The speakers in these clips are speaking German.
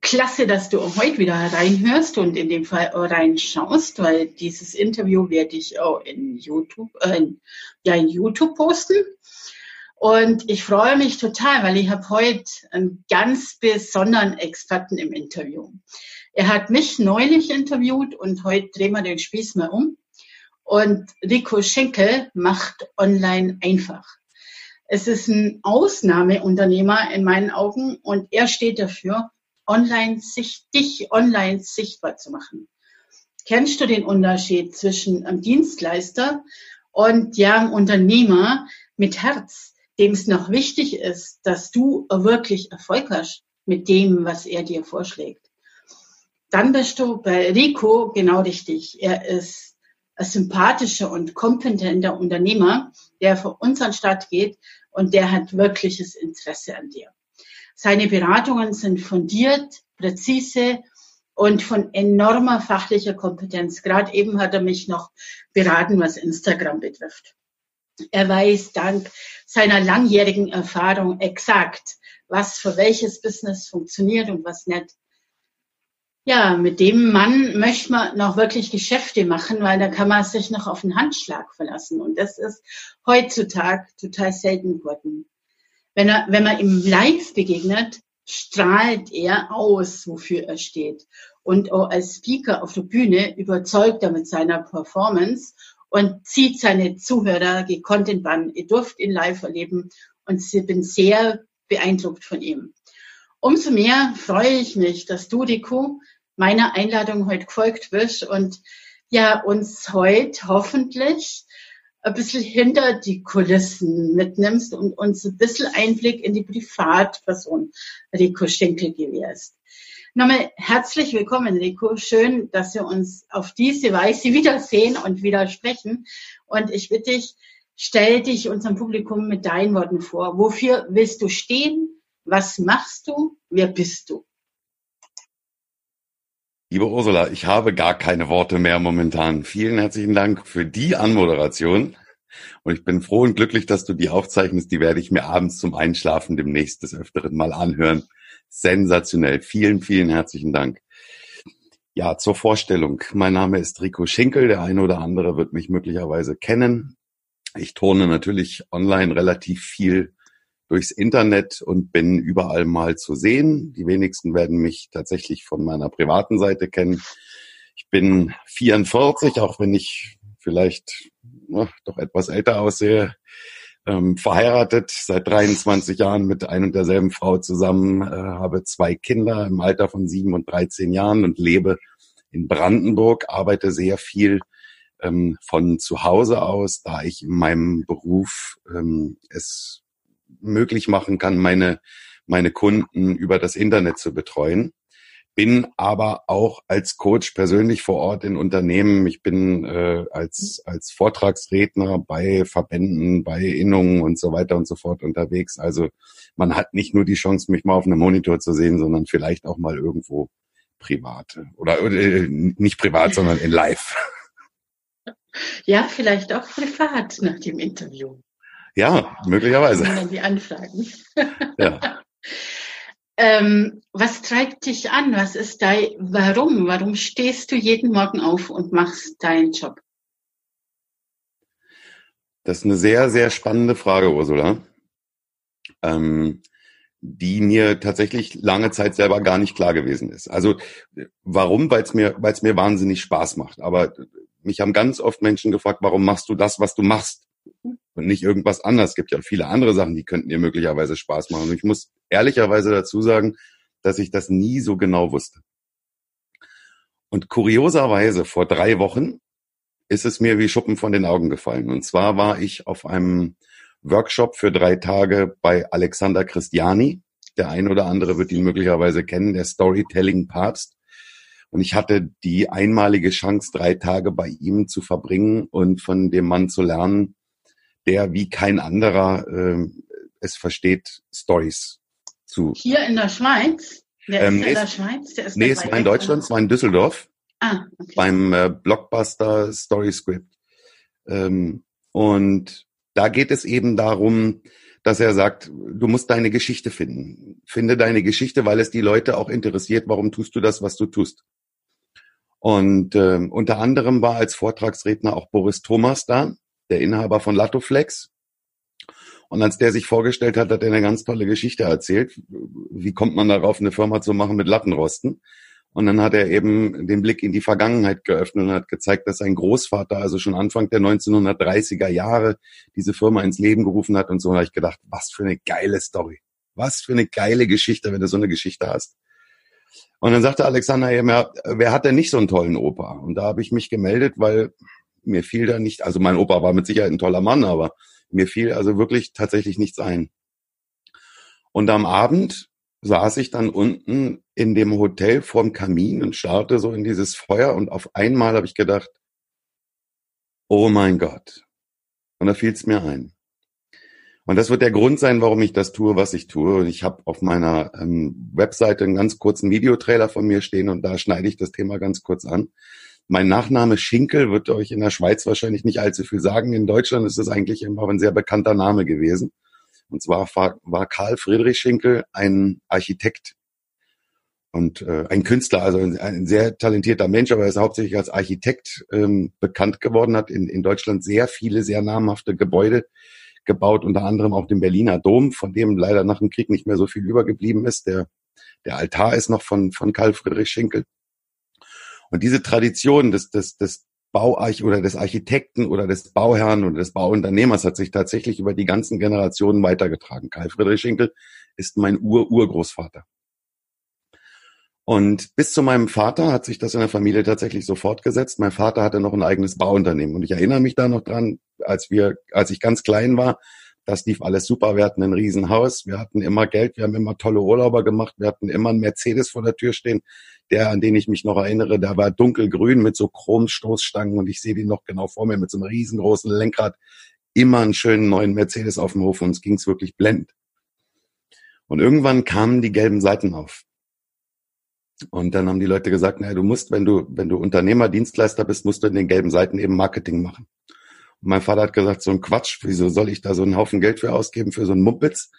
Klasse, dass du heute wieder reinhörst und in dem Fall reinschaust, weil dieses Interview werde ich auch in YouTube, äh, ja, in YouTube posten. Und ich freue mich total, weil ich habe heute einen ganz besonderen Experten im Interview. Er hat mich neulich interviewt und heute drehen wir den Spieß mal um. Und Rico Schenkel macht online einfach. Es ist ein Ausnahmeunternehmer in meinen Augen und er steht dafür, online sich, dich online sichtbar zu machen. Kennst du den Unterschied zwischen einem Dienstleister und ja, einem Unternehmer mit Herz, dem es noch wichtig ist, dass du wirklich Erfolg hast mit dem, was er dir vorschlägt? Dann bist du bei Rico genau richtig. Er ist ein sympathischer und kompetenter Unternehmer, der für unseren Start geht und der hat wirkliches Interesse an dir. Seine Beratungen sind fundiert, präzise und von enormer fachlicher Kompetenz. Gerade eben hat er mich noch beraten, was Instagram betrifft. Er weiß dank seiner langjährigen Erfahrung exakt, was für welches Business funktioniert und was nicht. Ja, mit dem Mann möchte man noch wirklich Geschäfte machen, weil da kann man sich noch auf einen Handschlag verlassen. Und das ist heutzutage total selten geworden. Wenn, er, wenn man ihm live begegnet, strahlt er aus, wofür er steht. Und auch als Speaker auf der Bühne überzeugt er mit seiner Performance und zieht seine Zuhörer gekonnt in Bann. Ihr dürft ihn live erleben und ich bin sehr beeindruckt von ihm. Umso mehr freue ich mich, dass du, Rico, meiner Einladung heute gefolgt bist und ja, uns heute hoffentlich ein bisschen hinter die Kulissen mitnimmst und uns ein bisschen Einblick in die Privatperson Rico Schenkel gewährst. Nochmal herzlich willkommen, Rico. Schön, dass wir uns auf diese Weise wiedersehen und wieder sprechen. Und ich bitte dich, stell dich unserem Publikum mit deinen Worten vor. Wofür willst du stehen? Was machst du? Wer bist du? Liebe Ursula, ich habe gar keine Worte mehr momentan. Vielen herzlichen Dank für die Anmoderation. Und ich bin froh und glücklich, dass du die aufzeichnest. Die werde ich mir abends zum Einschlafen demnächst des Öfteren mal anhören. Sensationell. Vielen, vielen herzlichen Dank. Ja, zur Vorstellung. Mein Name ist Rico Schinkel. Der eine oder andere wird mich möglicherweise kennen. Ich turne natürlich online relativ viel durchs Internet und bin überall mal zu sehen. Die wenigsten werden mich tatsächlich von meiner privaten Seite kennen. Ich bin 44, auch wenn ich vielleicht na, doch etwas älter aussehe. Ähm, verheiratet seit 23 Jahren mit ein und derselben Frau zusammen, äh, habe zwei Kinder im Alter von sieben und 13 Jahren und lebe in Brandenburg, arbeite sehr viel ähm, von zu Hause aus, da ich in meinem Beruf ähm, es möglich machen kann, meine, meine Kunden über das Internet zu betreuen. Bin aber auch als Coach persönlich vor Ort in Unternehmen. Ich bin äh, als, als Vortragsredner bei Verbänden, bei Innungen und so weiter und so fort unterwegs. Also man hat nicht nur die Chance, mich mal auf einem Monitor zu sehen, sondern vielleicht auch mal irgendwo privat. Oder äh, nicht privat, sondern in live. Ja, vielleicht auch privat nach dem Interview. Ja, möglicherweise. Die Anfragen. Ja. ähm, was treibt dich an? Was ist dein Warum? Warum stehst du jeden Morgen auf und machst deinen Job? Das ist eine sehr, sehr spannende Frage, Ursula. Ähm, die mir tatsächlich lange Zeit selber gar nicht klar gewesen ist. Also warum? Weil es mir, weil es mir wahnsinnig Spaß macht. Aber mich haben ganz oft Menschen gefragt, warum machst du das, was du machst? Und nicht irgendwas anderes. Es gibt ja viele andere Sachen, die könnten dir möglicherweise Spaß machen. Und ich muss ehrlicherweise dazu sagen, dass ich das nie so genau wusste. Und kurioserweise vor drei Wochen ist es mir wie Schuppen von den Augen gefallen. Und zwar war ich auf einem Workshop für drei Tage bei Alexander Christiani. Der ein oder andere wird ihn möglicherweise kennen, der Storytelling Papst. Und ich hatte die einmalige Chance, drei Tage bei ihm zu verbringen und von dem Mann zu lernen, der wie kein anderer äh, es versteht, Stories zu. Hier in der Schweiz? Der ähm, ist nee, in der Schweiz? Der ist nee, es war in Deutschland, es war in Düsseldorf. Ah, okay. Beim äh, Blockbuster Story Script. Ähm, und da geht es eben darum, dass er sagt, du musst deine Geschichte finden. Finde deine Geschichte, weil es die Leute auch interessiert, warum tust du das, was du tust. Und äh, unter anderem war als Vortragsredner auch Boris Thomas da, der Inhaber von Latoflex. Und als der sich vorgestellt hat, hat er eine ganz tolle Geschichte erzählt. Wie kommt man darauf, eine Firma zu machen mit Lattenrosten? Und dann hat er eben den Blick in die Vergangenheit geöffnet und hat gezeigt, dass sein Großvater also schon Anfang der 1930er Jahre diese Firma ins Leben gerufen hat und so. Habe ich gedacht, was für eine geile Story. Was für eine geile Geschichte, wenn du so eine Geschichte hast. Und dann sagte Alexander eben, ja, wer hat denn nicht so einen tollen Opa? Und da habe ich mich gemeldet, weil mir fiel da nicht, also mein Opa war mit Sicherheit ein toller Mann, aber mir fiel also wirklich tatsächlich nichts ein. Und am Abend saß ich dann unten in dem Hotel vorm Kamin und starrte so in dieses Feuer und auf einmal habe ich gedacht, oh mein Gott. Und da fiel es mir ein. Und das wird der Grund sein, warum ich das tue, was ich tue. Und ich habe auf meiner ähm, Webseite einen ganz kurzen Videotrailer von mir stehen und da schneide ich das Thema ganz kurz an. Mein Nachname Schinkel wird euch in der Schweiz wahrscheinlich nicht allzu viel sagen. In Deutschland ist es eigentlich immer ein sehr bekannter Name gewesen. Und zwar war Karl Friedrich Schinkel ein Architekt und äh, ein Künstler, also ein, ein, sehr talentierter Mensch, aber er ist hauptsächlich als Architekt ähm, bekannt geworden, hat in, in Deutschland sehr viele, sehr namhafte Gebäude gebaut, unter anderem auch den Berliner Dom, von dem leider nach dem Krieg nicht mehr so viel übergeblieben ist. Der, der Altar ist noch von, von Karl Friedrich Schinkel. Und diese Tradition des, des, des Bauarch oder des Architekten oder des Bauherrn oder des Bauunternehmers hat sich tatsächlich über die ganzen Generationen weitergetragen. Karl Friedrich Schinkel ist mein Ur-Urgroßvater. Und bis zu meinem Vater hat sich das in der Familie tatsächlich so fortgesetzt. Mein Vater hatte noch ein eigenes Bauunternehmen. Und ich erinnere mich da noch dran, als wir, als ich ganz klein war, das lief alles super. Wir hatten ein Riesenhaus, wir hatten immer Geld, wir haben immer tolle Urlauber gemacht, wir hatten immer einen Mercedes vor der Tür stehen, der, an den ich mich noch erinnere, der war dunkelgrün mit so Chromstoßstangen und ich sehe den noch genau vor mir mit so einem riesengroßen Lenkrad. Immer einen schönen neuen Mercedes auf dem Hof und uns ging's wirklich blendend. Und irgendwann kamen die gelben Seiten auf. Und dann haben die Leute gesagt, naja, du musst, wenn du, wenn du Unternehmer, Dienstleister bist, musst du in den gelben Seiten eben Marketing machen. Mein Vater hat gesagt, so ein Quatsch, wieso soll ich da so einen Haufen Geld für ausgeben, für so einen Mumpitz?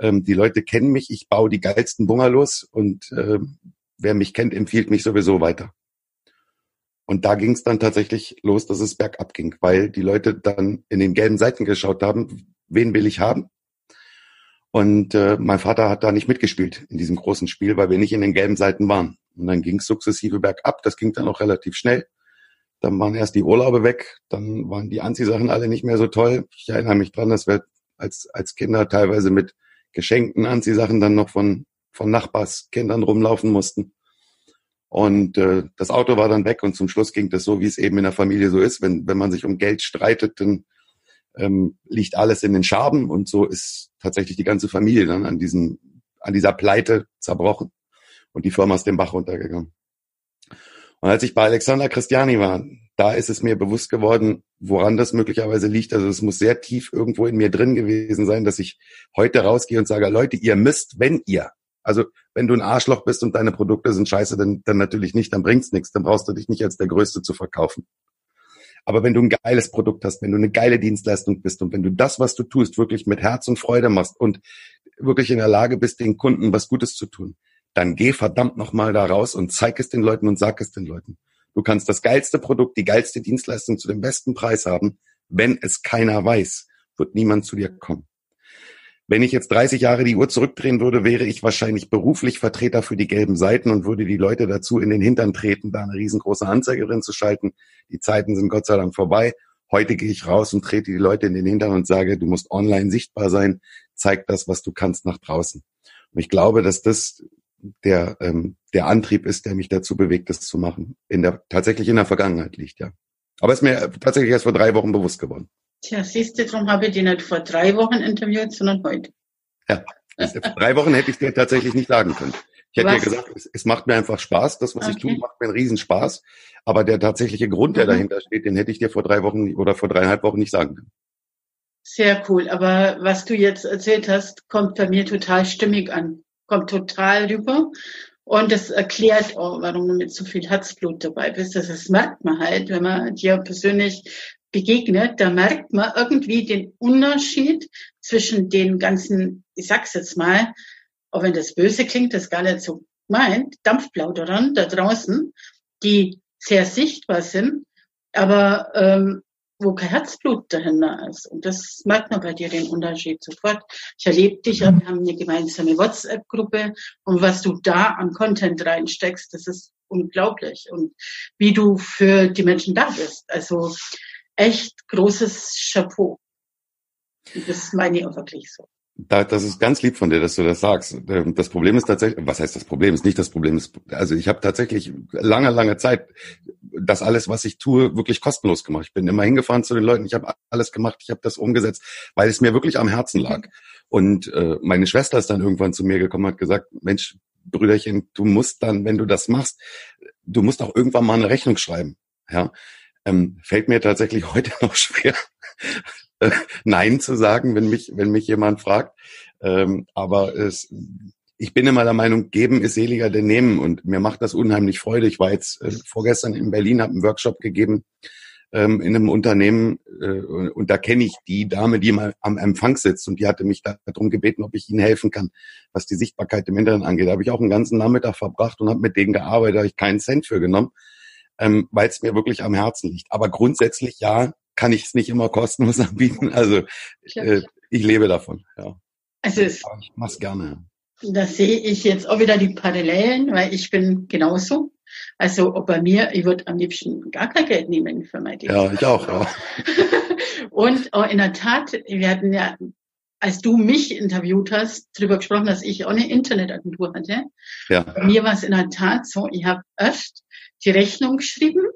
Ähm, die Leute kennen mich, ich baue die geilsten Bungalows und äh, wer mich kennt, empfiehlt mich sowieso weiter. Und da ging es dann tatsächlich los, dass es bergab ging, weil die Leute dann in den gelben Seiten geschaut haben, wen will ich haben? Und äh, mein Vater hat da nicht mitgespielt in diesem großen Spiel, weil wir nicht in den gelben Seiten waren. Und dann ging es sukzessive bergab, das ging dann auch relativ schnell. Dann waren erst die Urlaube weg, dann waren die Anziehsachen alle nicht mehr so toll. Ich erinnere mich dran, dass wir als, als Kinder teilweise mit geschenkten Anziehsachen dann noch von, von Nachbarskindern rumlaufen mussten. Und äh, das Auto war dann weg und zum Schluss ging das so, wie es eben in der Familie so ist. Wenn, wenn man sich um Geld streitet, dann ähm, liegt alles in den Scherben und so ist tatsächlich die ganze Familie dann an diesem, an dieser Pleite zerbrochen und die Firma ist den Bach runtergegangen. Und als ich bei Alexander Christiani war, da ist es mir bewusst geworden, woran das möglicherweise liegt. Also es muss sehr tief irgendwo in mir drin gewesen sein, dass ich heute rausgehe und sage, Leute, ihr müsst, wenn ihr, also wenn du ein Arschloch bist und deine Produkte sind scheiße, dann, dann natürlich nicht, dann bringt's nichts, dann brauchst du dich nicht als der Größte zu verkaufen. Aber wenn du ein geiles Produkt hast, wenn du eine geile Dienstleistung bist und wenn du das, was du tust, wirklich mit Herz und Freude machst und wirklich in der Lage bist, den Kunden was Gutes zu tun, dann geh verdammt nochmal da raus und zeig es den Leuten und sag es den Leuten. Du kannst das geilste Produkt, die geilste Dienstleistung zu dem besten Preis haben. Wenn es keiner weiß, wird niemand zu dir kommen. Wenn ich jetzt 30 Jahre die Uhr zurückdrehen würde, wäre ich wahrscheinlich beruflich Vertreter für die gelben Seiten und würde die Leute dazu in den Hintern treten, da eine riesengroße Anzeige drin zu schalten. Die Zeiten sind Gott sei Dank vorbei. Heute gehe ich raus und trete die Leute in den Hintern und sage, du musst online sichtbar sein, zeig das, was du kannst nach draußen. Und ich glaube, dass das der, ähm, der Antrieb ist, der mich dazu bewegt, das zu machen. In der, tatsächlich in der Vergangenheit liegt, ja. Aber ist mir tatsächlich erst vor drei Wochen bewusst geworden. Tja, siehst du, darum habe ich die nicht vor drei Wochen interviewt, sondern heute. Ja, vor drei Wochen hätte ich dir tatsächlich nicht sagen können. Ich hätte was? ja gesagt, es, es, macht mir einfach Spaß. Das, was okay. ich tue, macht mir einen Riesenspaß. Aber der tatsächliche Grund, der mhm. dahinter steht, den hätte ich dir vor drei Wochen oder vor dreieinhalb Wochen nicht sagen können. Sehr cool. Aber was du jetzt erzählt hast, kommt bei mir total stimmig an. Kommt total rüber. Und das erklärt auch, warum du mit so viel Herzblut dabei. Das, das merkt man halt, wenn man dir persönlich begegnet, da merkt man irgendwie den Unterschied zwischen den ganzen, ich sag's jetzt mal, auch wenn das böse klingt, das gar nicht so meint, Dampfplauderern da draußen, die sehr sichtbar sind, aber ähm, wo kein Herzblut dahinter ist. Und das merkt man bei dir den Unterschied sofort. Ich erlebe dich, wir haben eine gemeinsame WhatsApp-Gruppe und was du da an Content reinsteckst, das ist unglaublich. Und wie du für die Menschen da bist. Also echt großes Chapeau. Das meine ich auch wirklich so. Da, das ist ganz lieb von dir, dass du das sagst. Ähm, das Problem ist tatsächlich, was heißt das Problem? Ist nicht das Problem. Ist, also ich habe tatsächlich lange, lange Zeit das alles, was ich tue, wirklich kostenlos gemacht. Ich bin immer hingefahren zu den Leuten, ich habe alles gemacht, ich habe das umgesetzt, weil es mir wirklich am Herzen lag. Und äh, meine Schwester ist dann irgendwann zu mir gekommen, hat gesagt, Mensch, Brüderchen, du musst dann, wenn du das machst, du musst auch irgendwann mal eine Rechnung schreiben. Ja, ähm, fällt mir tatsächlich heute noch schwer, äh, Nein zu sagen, wenn mich, wenn mich jemand fragt. Ähm, aber es, ich bin immer der Meinung, geben ist seliger denn nehmen und mir macht das unheimlich Freude. Ich war jetzt äh, vorgestern in Berlin, habe einen Workshop gegeben ähm, in einem Unternehmen äh, und da kenne ich die Dame, die mal am Empfang sitzt und die hatte mich darum gebeten, ob ich ihnen helfen kann, was die Sichtbarkeit im Internet angeht. Da habe ich auch einen ganzen Nachmittag verbracht und habe mit denen gearbeitet, da habe ich keinen Cent für genommen ähm, weil es mir wirklich am Herzen liegt. Aber grundsätzlich ja, kann ich es nicht immer kostenlos anbieten. Also äh, ich lebe davon. Ja. Also es, ich mach's gerne. Da sehe ich jetzt auch wieder die Parallelen, weil ich bin genauso. Also bei mir, ich würde am liebsten gar kein Geld nehmen für mein Ding. Ja, ich auch. Ja. Und in der Tat, wir hatten ja, als du mich interviewt hast, darüber gesprochen, dass ich auch eine Internetagentur hatte. Ja. Bei mir war es in der Tat so, ich habe erst die Rechnung geschrieben,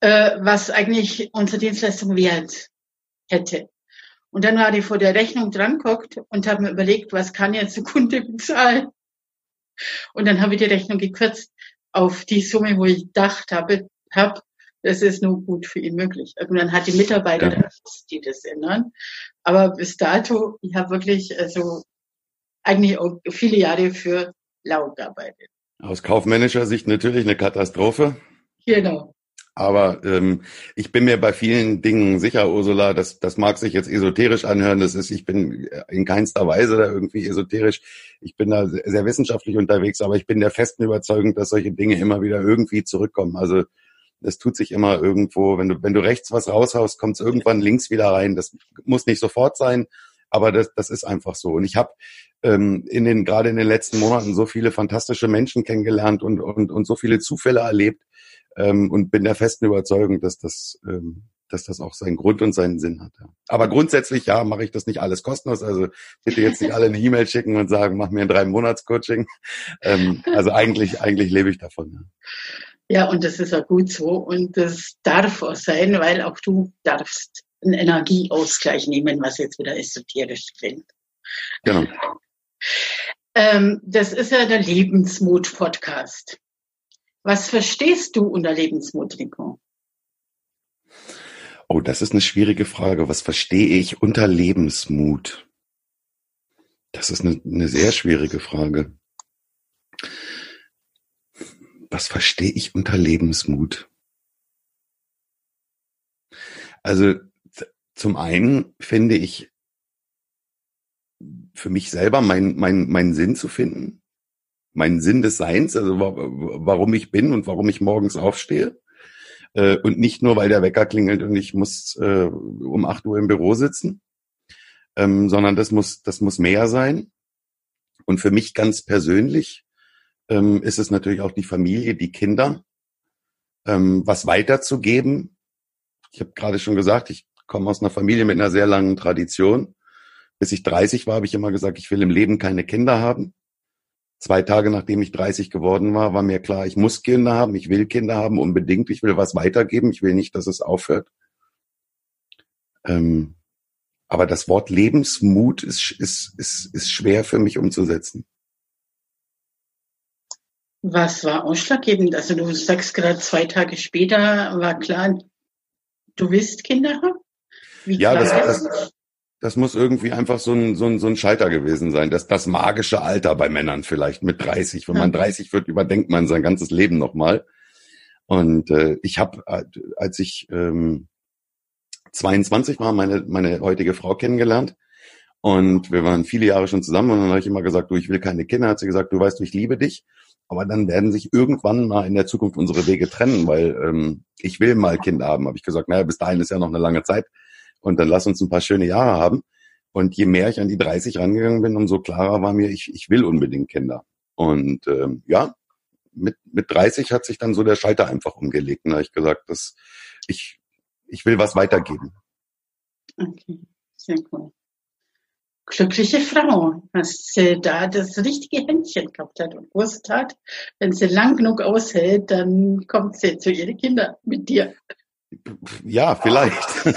äh, was eigentlich unsere Dienstleistung wert hätte. Und dann war ich vor der Rechnung dran geguckt und habe mir überlegt, was kann jetzt der Kunde bezahlen? Und dann habe ich die Rechnung gekürzt auf die Summe, wo ich gedacht habe, hab, das ist nur gut für ihn möglich. Und dann hat die Mitarbeiter, ja. die das ändern. Aber bis dato, ich habe wirklich also eigentlich auch viele Jahre für lau gearbeitet. Aus kaufmännischer Sicht natürlich eine Katastrophe. Genau. Aber ähm, ich bin mir bei vielen Dingen sicher, Ursula, das, das mag sich jetzt esoterisch anhören. Das ist, ich bin in keinster Weise da irgendwie esoterisch. Ich bin da sehr wissenschaftlich unterwegs, aber ich bin der festen Überzeugung, dass solche Dinge immer wieder irgendwie zurückkommen. Also es tut sich immer irgendwo, wenn du, wenn du rechts was raushaust, kommt es irgendwann links wieder rein. Das muss nicht sofort sein, aber das, das ist einfach so. Und ich habe ähm, in den gerade in den letzten Monaten so viele fantastische Menschen kennengelernt und und, und so viele Zufälle erlebt ähm, und bin der festen Überzeugung, dass das ähm, dass das auch seinen Grund und seinen Sinn hat. Ja. Aber grundsätzlich, ja, mache ich das nicht alles kostenlos. Also bitte jetzt nicht alle eine E-Mail schicken und sagen, mach mir ein drei Monats Coaching. Ähm, also eigentlich, eigentlich lebe ich davon. Ja. ja, und das ist auch gut so und das darf auch sein, weil auch du darfst einen Energieausgleich nehmen, was jetzt wieder esoterisch klingt. Genau. Ähm, das ist ja der Lebensmut-Podcast. Was verstehst du unter Lebensmut, Rico? Oh, das ist eine schwierige Frage. Was verstehe ich unter Lebensmut? Das ist eine, eine sehr schwierige Frage. Was verstehe ich unter Lebensmut? Also zum einen finde ich für mich selber meinen mein, mein Sinn zu finden, meinen Sinn des Seins, also warum ich bin und warum ich morgens aufstehe. Äh, und nicht nur, weil der Wecker klingelt und ich muss äh, um acht Uhr im Büro sitzen, ähm, sondern das muss, das muss mehr sein. Und für mich ganz persönlich ähm, ist es natürlich auch die Familie, die Kinder, ähm, was weiterzugeben. Ich habe gerade schon gesagt, ich komme aus einer Familie mit einer sehr langen Tradition. Bis ich 30 war, habe ich immer gesagt, ich will im Leben keine Kinder haben. Zwei Tage nachdem ich 30 geworden war, war mir klar, ich muss Kinder haben, ich will Kinder haben, unbedingt, ich will was weitergeben, ich will nicht, dass es aufhört. Ähm, aber das Wort Lebensmut ist, ist, ist, ist schwer für mich umzusetzen. Was war ausschlaggebend? Also du sagst gerade zwei Tage später war klar, du willst Kinder haben? Wie ja, das, das, das muss irgendwie einfach so ein, so ein, so ein Schalter gewesen sein. Das, das magische Alter bei Männern vielleicht mit 30. Wenn man 30 wird, überdenkt man sein ganzes Leben nochmal. Und äh, ich habe, äh, als ich ähm, 22 war, meine, meine heutige Frau kennengelernt. Und wir waren viele Jahre schon zusammen und dann habe ich immer gesagt, du, ich will keine Kinder. Hat sie gesagt, du weißt, ich liebe dich. Aber dann werden sich irgendwann mal in der Zukunft unsere Wege trennen, weil ähm, ich will mal Kinder haben. Habe ich gesagt, naja, bis dahin ist ja noch eine lange Zeit und dann lass uns ein paar schöne Jahre haben. Und je mehr ich an die 30 rangegangen bin, umso klarer war mir, ich, ich will unbedingt Kinder. Und ähm, ja, mit, mit 30 hat sich dann so der Schalter einfach umgelegt. Und da habe ich gesagt, dass ich, ich will was weitergeben. Okay, sehr cool. Glückliche Frau, dass sie da das richtige Händchen gehabt hat und gewusst hat, wenn sie lang genug aushält, dann kommt sie zu ihren Kindern mit dir. Ja, vielleicht.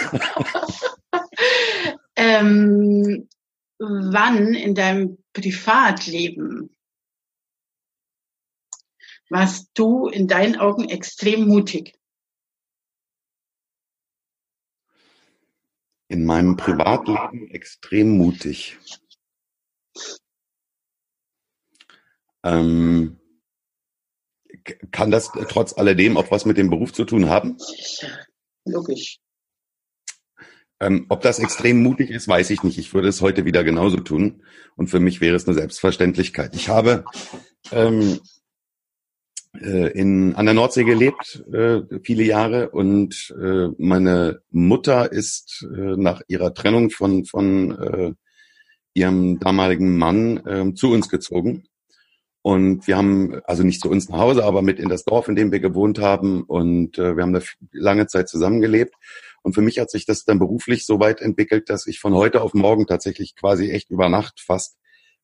ähm, wann in deinem Privatleben warst du in deinen Augen extrem mutig? In meinem Privatleben extrem mutig. Ähm, kann das trotz alledem auch was mit dem Beruf zu tun haben? Logisch. Ähm, ob das extrem mutig ist, weiß ich nicht. Ich würde es heute wieder genauso tun. Und für mich wäre es eine Selbstverständlichkeit. Ich habe ähm, äh, in, an der Nordsee gelebt, äh, viele Jahre. Und äh, meine Mutter ist äh, nach ihrer Trennung von, von äh, ihrem damaligen Mann äh, zu uns gezogen. Und wir haben, also nicht zu uns nach Hause, aber mit in das Dorf, in dem wir gewohnt haben. Und äh, wir haben da lange Zeit zusammengelebt. Und für mich hat sich das dann beruflich so weit entwickelt, dass ich von heute auf morgen tatsächlich quasi echt über Nacht fast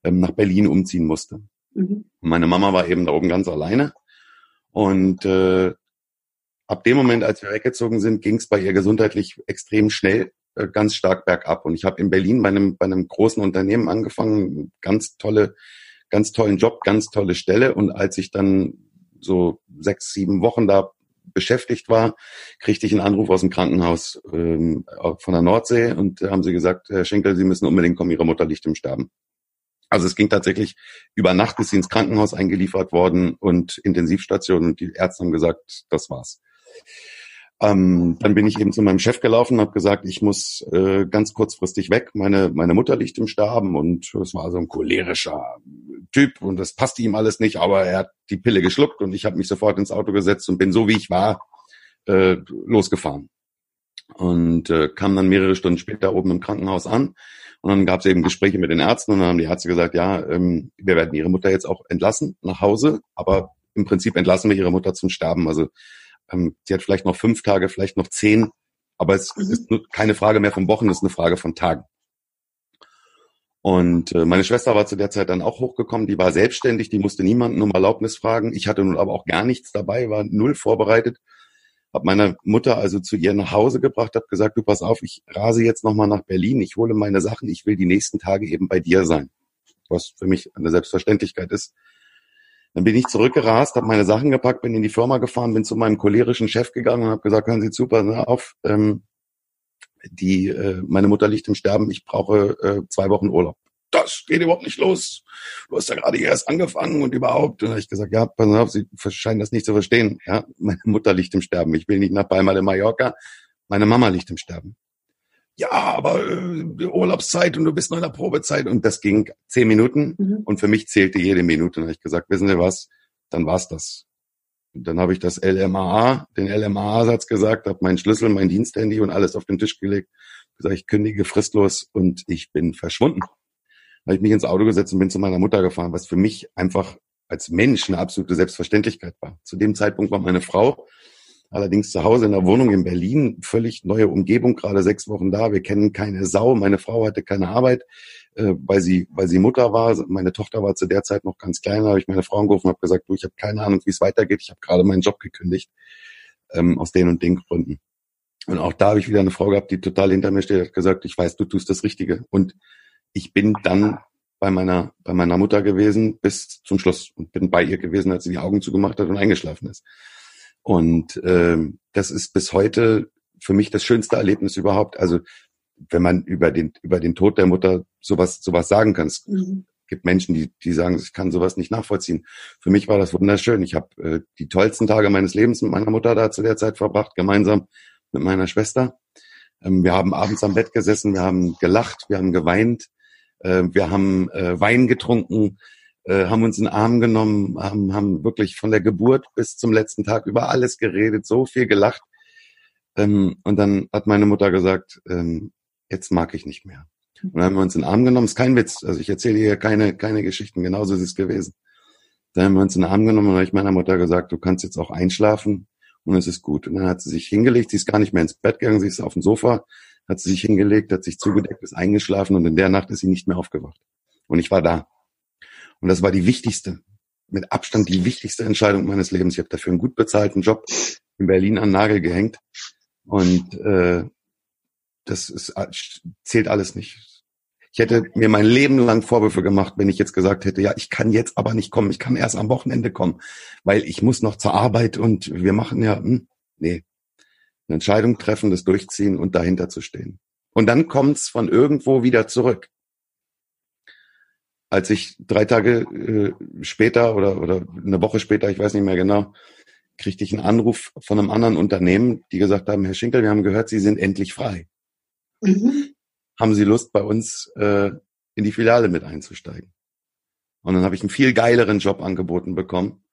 ähm, nach Berlin umziehen musste. Mhm. Meine Mama war eben da oben ganz alleine. Und äh, ab dem Moment, als wir weggezogen sind, ging es bei ihr gesundheitlich extrem schnell äh, ganz stark bergab. Und ich habe in Berlin bei einem, bei einem großen Unternehmen angefangen, ganz tolle ganz tollen Job, ganz tolle Stelle. Und als ich dann so sechs, sieben Wochen da beschäftigt war, kriegte ich einen Anruf aus dem Krankenhaus ähm, von der Nordsee und haben sie gesagt, Herr Schenkel, Sie müssen unbedingt kommen, Ihre Mutter liegt im Sterben. Also es ging tatsächlich über Nacht ist sie ins Krankenhaus eingeliefert worden und Intensivstation und die Ärzte haben gesagt, das war's. Ähm, dann bin ich eben zu meinem Chef gelaufen und habe gesagt, ich muss äh, ganz kurzfristig weg. Meine, meine Mutter liegt im Sterben und es war so ein cholerischer Typ und das passte ihm alles nicht, aber er hat die Pille geschluckt und ich habe mich sofort ins Auto gesetzt und bin so wie ich war äh, losgefahren. Und äh, kam dann mehrere Stunden später oben im Krankenhaus an und dann gab es eben Gespräche mit den Ärzten und dann haben die Ärzte gesagt, ja, ähm, wir werden ihre Mutter jetzt auch entlassen nach Hause, aber im Prinzip entlassen wir ihre Mutter zum Sterben. Also ähm, sie hat vielleicht noch fünf Tage, vielleicht noch zehn, aber es mhm. ist keine Frage mehr von Wochen, es ist eine Frage von Tagen. Und äh, meine Schwester war zu der Zeit dann auch hochgekommen, die war selbstständig, die musste niemanden um Erlaubnis fragen. Ich hatte nun aber auch gar nichts dabei, war null vorbereitet. Hab meine Mutter also zu ihr nach Hause gebracht, habe gesagt, du pass auf, ich rase jetzt nochmal nach Berlin, ich hole meine Sachen, ich will die nächsten Tage eben bei dir sein. Was für mich eine Selbstverständlichkeit ist. Dann bin ich zurückgerast, habe meine Sachen gepackt, bin in die Firma gefahren, bin zu meinem cholerischen Chef gegangen und habe gesagt, hören Sie zu, pass auf, ähm, die, äh, meine Mutter liegt im Sterben, ich brauche äh, zwei Wochen Urlaub. Das geht überhaupt nicht los. Du hast ja gerade erst angefangen und überhaupt. Und dann habe ich gesagt, ja, pass auf, Sie scheinen das nicht zu verstehen. Ja, meine Mutter liegt im Sterben. Ich will nicht nach Palma de Mallorca. Meine Mama liegt im Sterben ja, aber äh, Urlaubszeit und du bist noch in der Probezeit und das ging zehn Minuten mhm. und für mich zählte jede Minute. Und habe ich gesagt, wissen Sie was, dann war's das. Und dann habe ich das LMAA, den LMAA-Satz gesagt, habe meinen Schlüssel, mein Diensthandy und alles auf den Tisch gelegt, gesagt, ich kündige fristlos und ich bin verschwunden. Dann habe ich mich ins Auto gesetzt und bin zu meiner Mutter gefahren, was für mich einfach als Mensch eine absolute Selbstverständlichkeit war. Zu dem Zeitpunkt war meine Frau allerdings zu Hause in der Wohnung in Berlin, völlig neue Umgebung, gerade sechs Wochen da. Wir kennen keine Sau. Meine Frau hatte keine Arbeit, äh, weil sie, weil sie Mutter war. Meine Tochter war zu der Zeit noch ganz klein. Da habe ich meine Frau angerufen und habe gesagt, du, ich habe keine Ahnung, wie es weitergeht. Ich habe gerade meinen Job gekündigt ähm, aus den und den Gründen. Und auch da habe ich wieder eine Frau gehabt, die total hinter mir steht, hat gesagt, ich weiß, du tust das Richtige. Und ich bin dann bei meiner, bei meiner Mutter gewesen bis zum Schluss und bin bei ihr gewesen, als sie die Augen zugemacht hat und eingeschlafen ist. Und ähm, das ist bis heute für mich das schönste Erlebnis überhaupt. Also wenn man über den über den Tod der Mutter sowas sowas sagen kann. Es mhm. gibt Menschen, die die sagen, ich kann sowas nicht nachvollziehen. Für mich war das wunderschön. Ich habe äh, die tollsten Tage meines Lebens mit meiner Mutter da zu der Zeit verbracht, gemeinsam mit meiner Schwester. Ähm, wir haben abends am Bett gesessen, wir haben gelacht, wir haben geweint, äh, wir haben äh, Wein getrunken, äh, haben uns in den Arm genommen, haben, haben wirklich von der Geburt bis zum letzten Tag über alles geredet, so viel gelacht. Ähm, und dann hat meine Mutter gesagt, ähm, jetzt mag ich nicht mehr. Und dann haben wir uns in den Arm genommen, ist kein Witz, also ich erzähle hier keine, keine Geschichten, genauso ist es gewesen. Dann haben wir uns in den Arm genommen und habe ich meiner Mutter gesagt, du kannst jetzt auch einschlafen und es ist gut. Und dann hat sie sich hingelegt, sie ist gar nicht mehr ins Bett gegangen, sie ist auf dem Sofa, hat sie sich hingelegt, hat sich zugedeckt, ist eingeschlafen und in der Nacht ist sie nicht mehr aufgewacht. Und ich war da. Und das war die wichtigste, mit Abstand die wichtigste Entscheidung meines Lebens. Ich habe dafür einen gut bezahlten Job in Berlin an Nagel gehängt. Und äh, das ist, zählt alles nicht. Ich hätte mir mein Leben lang Vorwürfe gemacht, wenn ich jetzt gesagt hätte, ja, ich kann jetzt aber nicht kommen, ich kann erst am Wochenende kommen, weil ich muss noch zur Arbeit und wir machen ja, hm, nee, eine Entscheidung treffen, das durchziehen und dahinter zu stehen. Und dann kommt's von irgendwo wieder zurück. Als ich drei Tage äh, später oder, oder eine Woche später, ich weiß nicht mehr genau, kriegte ich einen Anruf von einem anderen Unternehmen, die gesagt haben, Herr Schinkel, wir haben gehört, Sie sind endlich frei. Mhm. Haben Sie Lust, bei uns äh, in die Filiale mit einzusteigen? Und dann habe ich einen viel geileren Job angeboten bekommen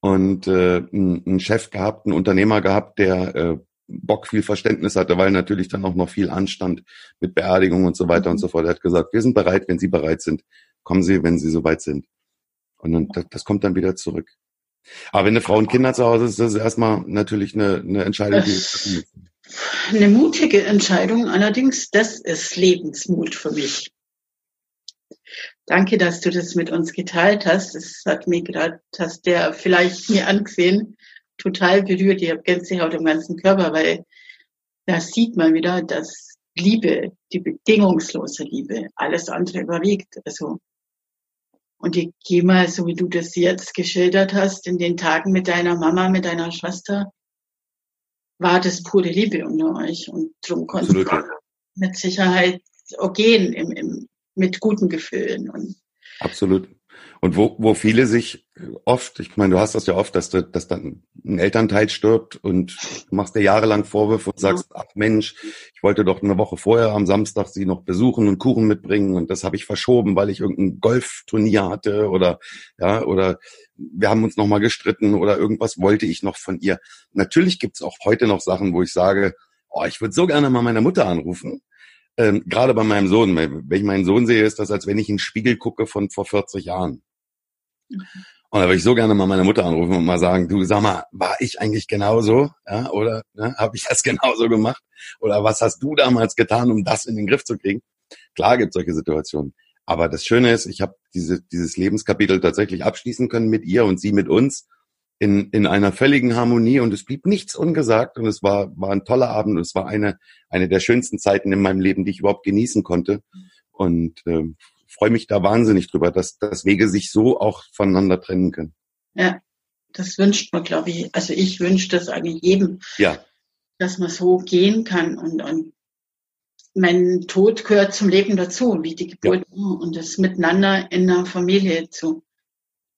und äh, einen Chef gehabt, einen Unternehmer gehabt, der äh, Bock viel Verständnis hatte, weil natürlich dann auch noch viel anstand mit Beerdigung und so weiter mhm. und so fort. Er hat gesagt, wir sind bereit, wenn Sie bereit sind. Kommen Sie, wenn Sie soweit sind. Und dann, das, das kommt dann wieder zurück. Aber wenn eine Frau und Kinder zu Hause ist, ist das erstmal natürlich eine, eine Entscheidung, die eine mutige Entscheidung. Allerdings, das ist Lebensmut für mich. Danke, dass du das mit uns geteilt hast. Das hat mich gerade, hast der vielleicht mir angesehen, total berührt. Ich habe Gänsehaut im ganzen Körper, weil da sieht man wieder, dass Liebe, die bedingungslose Liebe, alles andere überwiegt. Also und gehe mal, so wie du das jetzt geschildert hast, in den Tagen mit deiner Mama, mit deiner Schwester, war das pure Liebe unter euch. Und darum konnte ich mit Sicherheit auch gehen im, im, mit guten Gefühlen. Und Absolut. Und wo, wo viele sich oft, ich meine, du hast das ja oft, dass, du, dass dann ein Elternteil stirbt und du machst dir jahrelang Vorwürfe und sagst, ach Mensch, ich wollte doch eine Woche vorher am Samstag sie noch besuchen und Kuchen mitbringen und das habe ich verschoben, weil ich irgendein Golfturnier hatte oder ja, oder wir haben uns nochmal gestritten oder irgendwas wollte ich noch von ihr. Natürlich gibt's auch heute noch Sachen, wo ich sage, oh, ich würde so gerne mal meine Mutter anrufen. Ähm, Gerade bei meinem Sohn. Wenn ich meinen Sohn sehe, ist das, als wenn ich in den Spiegel gucke von vor 40 Jahren. Mhm. Und da würde ich so gerne mal meine Mutter anrufen und mal sagen, du sag mal, war ich eigentlich genauso? Ja, oder ne, habe ich das genauso gemacht? Oder was hast du damals getan, um das in den Griff zu kriegen? Klar gibt solche Situationen. Aber das Schöne ist, ich habe diese, dieses Lebenskapitel tatsächlich abschließen können mit ihr und sie mit uns in, in einer völligen Harmonie und es blieb nichts ungesagt und es war, war ein toller Abend und es war eine, eine der schönsten Zeiten in meinem Leben, die ich überhaupt genießen konnte. Und äh, freue mich da wahnsinnig drüber, dass, dass Wege sich so auch voneinander trennen können. Ja, das wünscht man, glaube ich. Also ich wünsche das eigentlich jedem, ja. dass man so gehen kann und, und mein Tod gehört zum Leben dazu, wie die Geburt ja. und das Miteinander in einer Familie zu.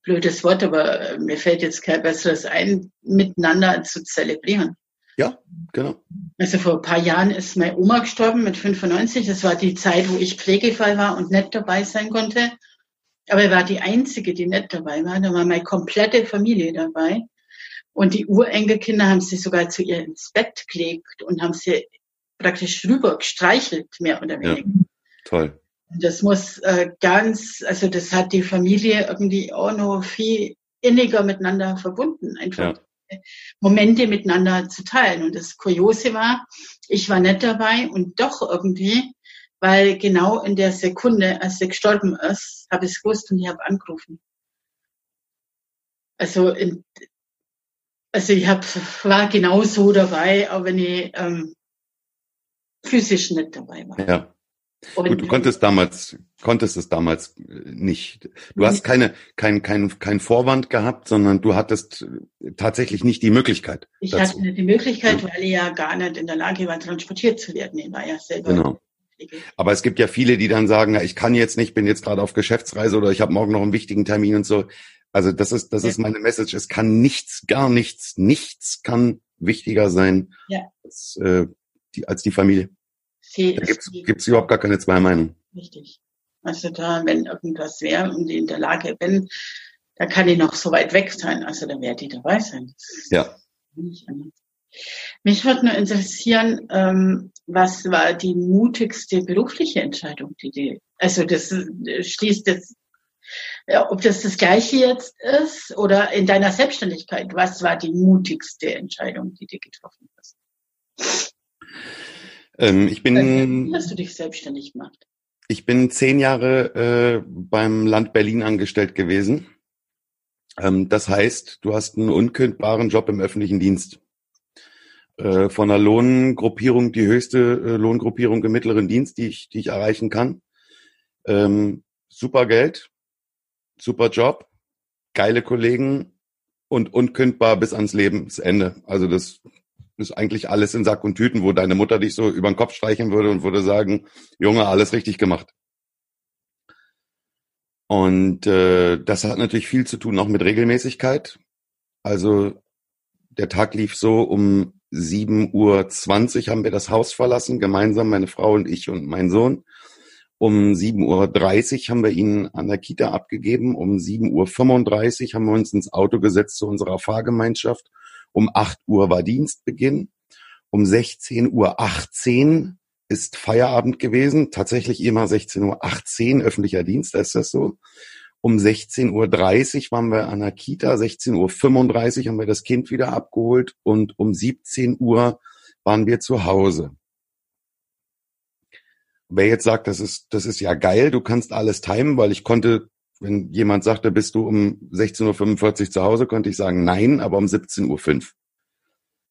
Blödes Wort, aber mir fällt jetzt kein besseres ein, miteinander zu zelebrieren. Ja, genau. Also vor ein paar Jahren ist meine Oma gestorben mit 95. Das war die Zeit, wo ich Pflegefall war und nicht dabei sein konnte. Aber er war die Einzige, die nicht dabei war. Da war meine komplette Familie dabei. Und die Urenkelkinder haben sie sogar zu ihr ins Bett gelegt und haben sie praktisch rüber gestreichelt, mehr oder weniger. Ja, toll. Das muss äh, ganz, also das hat die Familie irgendwie auch noch viel inniger miteinander verbunden, einfach ja. Momente miteinander zu teilen. Und das Kuriose war, ich war nicht dabei und doch irgendwie, weil genau in der Sekunde, als sie gestorben ist, habe ich es gewusst und ich habe angerufen. Also, in, also ich hab, war genau so dabei, auch wenn ich ähm, physisch nicht dabei war. Ja. Und Gut, du konntest damals, konntest es damals äh, nicht. Du hast keine, kein, kein, kein Vorwand gehabt, sondern du hattest tatsächlich nicht die Möglichkeit. Ich dazu. hatte nicht die Möglichkeit, weil ich ja gar nicht in der Lage war, transportiert zu werden. Ich war ja selber. Genau. Aber es gibt ja viele, die dann sagen, ja, ich kann jetzt nicht, bin jetzt gerade auf Geschäftsreise oder ich habe morgen noch einen wichtigen Termin und so. Also das ist, das ja. ist meine Message. Es kann nichts, gar nichts, nichts kann wichtiger sein ja. als, äh, die, als die Familie. Da gibt's, gibt's überhaupt gar keine zwei Meinungen. Richtig. Also da, wenn irgendwas wäre und ich in der Lage bin, da kann ich noch so weit weg sein. Also dann werde ich dabei sein. Ja. Mich würde nur interessieren, ähm, was war die mutigste berufliche Entscheidung, die die, also das schließt jetzt, ob das das Gleiche jetzt ist oder in deiner Selbstständigkeit, was war die mutigste Entscheidung, die du getroffen hast? Ähm, ich bin. Wie hast du dich selbstständig gemacht? Ich bin zehn Jahre äh, beim Land Berlin angestellt gewesen. Ähm, das heißt, du hast einen unkündbaren Job im öffentlichen Dienst. Äh, von der Lohngruppierung, die höchste äh, Lohngruppierung im mittleren Dienst, die ich, die ich erreichen kann. Ähm, super Geld, super Job, geile Kollegen und unkündbar bis ans Lebensende. Also das ist eigentlich alles in Sack und Tüten, wo deine Mutter dich so über den Kopf streichen würde und würde sagen, Junge, alles richtig gemacht. Und äh, das hat natürlich viel zu tun auch mit Regelmäßigkeit. Also der Tag lief so, um 7.20 Uhr haben wir das Haus verlassen, gemeinsam meine Frau und ich und mein Sohn. Um 7.30 Uhr haben wir ihn an der Kita abgegeben. Um 7.35 Uhr haben wir uns ins Auto gesetzt zu unserer Fahrgemeinschaft um 8 Uhr war Dienstbeginn. Um 16.18 Uhr ist Feierabend gewesen. Tatsächlich immer 16.18 Uhr öffentlicher Dienst, ist das so. Um 16.30 Uhr waren wir an der Kita, 16.35 Uhr haben wir das Kind wieder abgeholt und um 17 Uhr waren wir zu Hause. Wer jetzt sagt, das ist, das ist ja geil, du kannst alles timen, weil ich konnte wenn jemand sagte, bist du um 16.45 Uhr zu Hause, konnte ich sagen, nein, aber um 17.05 Uhr.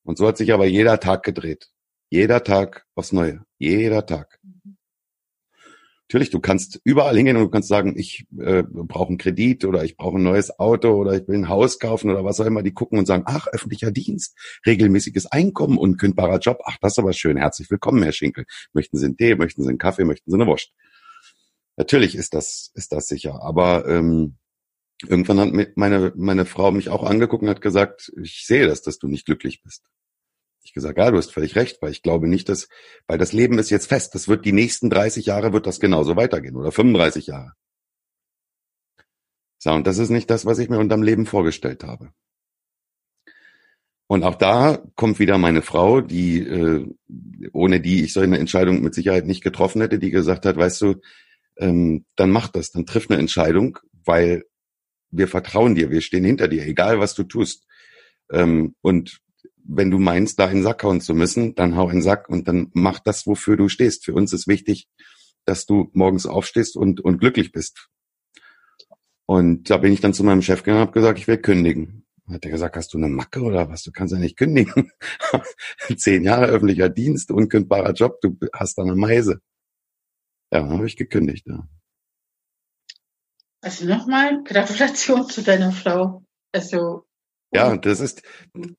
Und so hat sich aber jeder Tag gedreht. Jeder Tag aufs Neue. Jeder Tag. Natürlich, du kannst überall hingehen und du kannst sagen, ich äh, brauche einen Kredit oder ich brauche ein neues Auto oder ich will ein Haus kaufen oder was auch immer. Die gucken und sagen, ach, öffentlicher Dienst, regelmäßiges Einkommen, unkündbarer Job. Ach, das ist aber schön. Herzlich willkommen, Herr Schinkel. Möchten Sie einen Tee, möchten Sie einen Kaffee, möchten Sie eine Wurst? Natürlich ist das, ist das sicher. Aber ähm, irgendwann hat meine, meine Frau mich auch angeguckt und hat gesagt, ich sehe das, dass du nicht glücklich bist. Ich gesagt, ja, du hast völlig recht, weil ich glaube nicht, dass, weil das Leben ist jetzt fest. Das wird die nächsten 30 Jahre wird das genauso weitergehen oder 35 Jahre. So, und das ist nicht das, was ich mir unterm Leben vorgestellt habe. Und auch da kommt wieder meine Frau, die äh, ohne die ich so eine Entscheidung mit Sicherheit nicht getroffen hätte, die gesagt hat, weißt du, ähm, dann mach das, dann triff eine Entscheidung, weil wir vertrauen dir, wir stehen hinter dir, egal was du tust. Ähm, und wenn du meinst, da in den Sack hauen zu müssen, dann hau in den Sack und dann mach das, wofür du stehst. Für uns ist wichtig, dass du morgens aufstehst und, und glücklich bist. Und da bin ich dann zu meinem Chef gegangen und habe gesagt, ich will kündigen. Hat er gesagt, hast du eine Macke oder was? Du kannst ja nicht kündigen. Zehn Jahre öffentlicher Dienst, unkündbarer Job, du hast da eine Meise. Ja, habe ich gekündigt. Ja. Also nochmal Gratulation zu deiner Frau. Also ja, das ist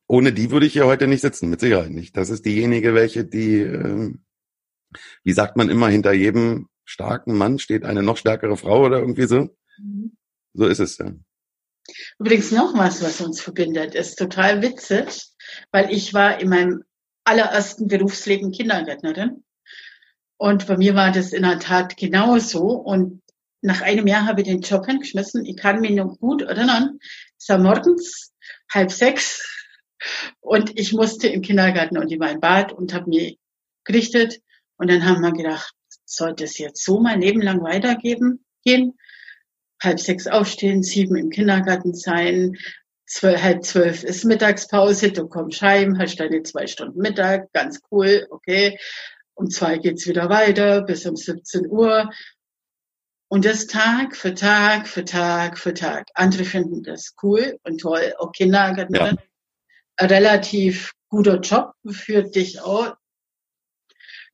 ohne die würde ich hier heute nicht sitzen, mit Sicherheit nicht. Das ist diejenige, welche die, äh, wie sagt man immer, hinter jedem starken Mann steht eine noch stärkere Frau oder irgendwie so. Mhm. So ist es ja. Übrigens noch was, was uns verbindet, ist total witzig, weil ich war in meinem allerersten Berufsleben Kindergärtnerin und bei mir war das in der Tat genauso. Und nach einem Jahr habe ich den Job hingeschmissen. Ich kann mich noch gut erinnern. Es war morgens halb sechs und ich musste im Kindergarten und ich war im Bad und habe mich gerichtet. Und dann haben wir gedacht, sollte es jetzt so mein Leben lang weitergeben gehen? Halb sechs aufstehen, sieben im Kindergarten sein, zwölf, halb zwölf ist Mittagspause, du kommst heim, hast deine zwei Stunden Mittag, ganz cool, okay. Um zwei geht's wieder weiter bis um 17 Uhr. Und das Tag für Tag für Tag für Tag. Andere finden das cool und toll. Auch Kindergärtnerin. Ja. Ein relativ guter Job für dich auch.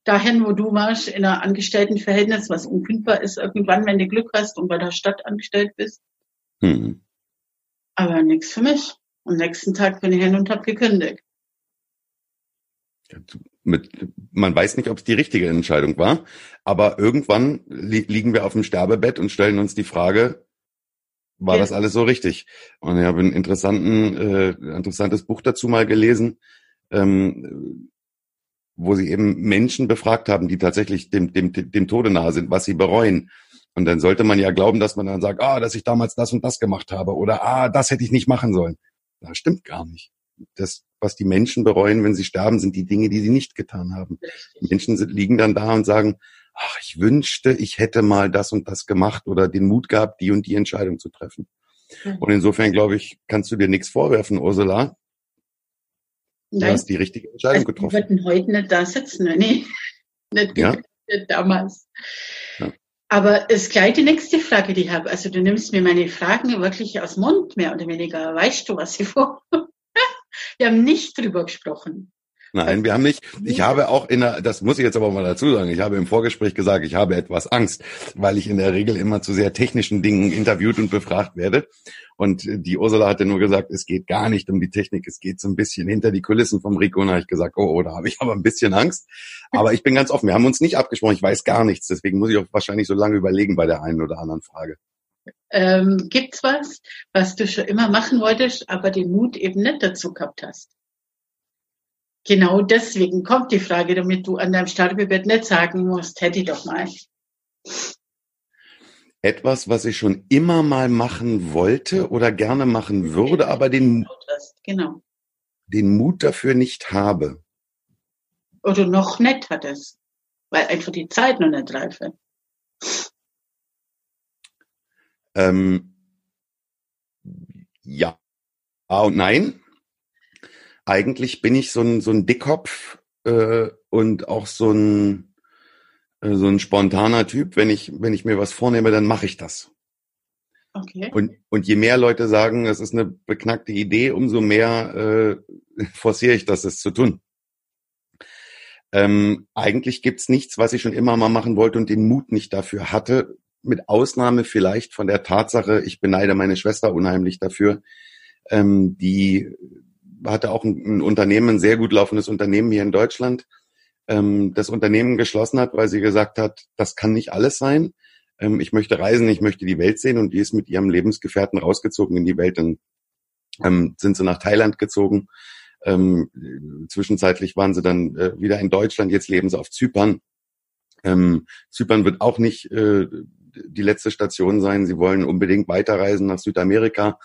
dahin, wo du warst, in einer Angestelltenverhältnis, was unkündbar ist irgendwann, wenn du Glück hast und bei der Stadt angestellt bist. Hm. Aber nichts für mich. Am nächsten Tag bin ich hin und habe gekündigt. Mit, man weiß nicht, ob es die richtige Entscheidung war, aber irgendwann li liegen wir auf dem Sterbebett und stellen uns die Frage, war ja. das alles so richtig? Und ich habe ein interessanten, äh, interessantes Buch dazu mal gelesen, ähm, wo sie eben Menschen befragt haben, die tatsächlich dem, dem, dem Tode nahe sind, was sie bereuen. Und dann sollte man ja glauben, dass man dann sagt, ah, dass ich damals das und das gemacht habe oder ah, das hätte ich nicht machen sollen. Das stimmt gar nicht. Das, was die Menschen bereuen, wenn sie sterben, sind die Dinge, die sie nicht getan haben. Die Menschen sind, liegen dann da und sagen, ach, ich wünschte, ich hätte mal das und das gemacht oder den Mut gehabt, die und die Entscheidung zu treffen. Mhm. Und insofern, glaube ich, kannst du dir nichts vorwerfen, Ursula. Du Nein. hast die richtige Entscheidung also, getroffen. Wir würden heute nicht da sitzen, ne? nee, nicht ja? damals. Ja. Aber es ist gleich die nächste Frage, die ich habe. Also du nimmst mir meine Fragen wirklich aus dem Mund, mehr oder weniger. Weißt du, was ich vor? Wir haben nicht drüber gesprochen. Nein, wir haben nicht. Ich habe auch in der, das muss ich jetzt aber mal dazu sagen, ich habe im Vorgespräch gesagt, ich habe etwas Angst, weil ich in der Regel immer zu sehr technischen Dingen interviewt und befragt werde. Und die Ursula hatte nur gesagt, es geht gar nicht um die Technik, es geht so ein bisschen hinter die Kulissen vom Rico. Und da habe ich gesagt, oh, oh, da habe ich aber ein bisschen Angst. Aber ich bin ganz offen, wir haben uns nicht abgesprochen, ich weiß gar nichts, deswegen muss ich auch wahrscheinlich so lange überlegen bei der einen oder anderen Frage. Ähm, gibt's was, was du schon immer machen wolltest, aber den Mut eben nicht dazu gehabt hast? Genau deswegen kommt die Frage, damit du an deinem Sterbebett nicht sagen musst, hätte ich doch mal. Etwas, was ich schon immer mal machen wollte oder gerne machen würde, aber den, genau. den Mut dafür nicht habe. Oder noch nicht hattest, weil einfach die Zeit noch nicht reife. Ähm, ja und nein eigentlich bin ich so ein, so ein Dickkopf äh, und auch so ein, äh, so ein spontaner Typ. Wenn ich, wenn ich mir was vornehme, dann mache ich das. Okay. Und, und je mehr Leute sagen, es ist eine beknackte Idee, umso mehr äh, forciere ich das, es zu tun. Ähm, eigentlich gibt's nichts, was ich schon immer mal machen wollte und den Mut nicht dafür hatte, mit Ausnahme vielleicht von der Tatsache, ich beneide meine Schwester unheimlich dafür, ähm, die hatte auch ein, ein Unternehmen, ein sehr gut laufendes Unternehmen hier in Deutschland, ähm, das Unternehmen geschlossen hat, weil sie gesagt hat, das kann nicht alles sein. Ähm, ich möchte reisen, ich möchte die Welt sehen und die ist mit ihrem Lebensgefährten rausgezogen in die Welt. Dann ähm, sind sie nach Thailand gezogen. Ähm, zwischenzeitlich waren sie dann äh, wieder in Deutschland, jetzt leben sie auf Zypern. Ähm, Zypern wird auch nicht äh, die letzte Station sein. Sie wollen unbedingt weiterreisen nach Südamerika.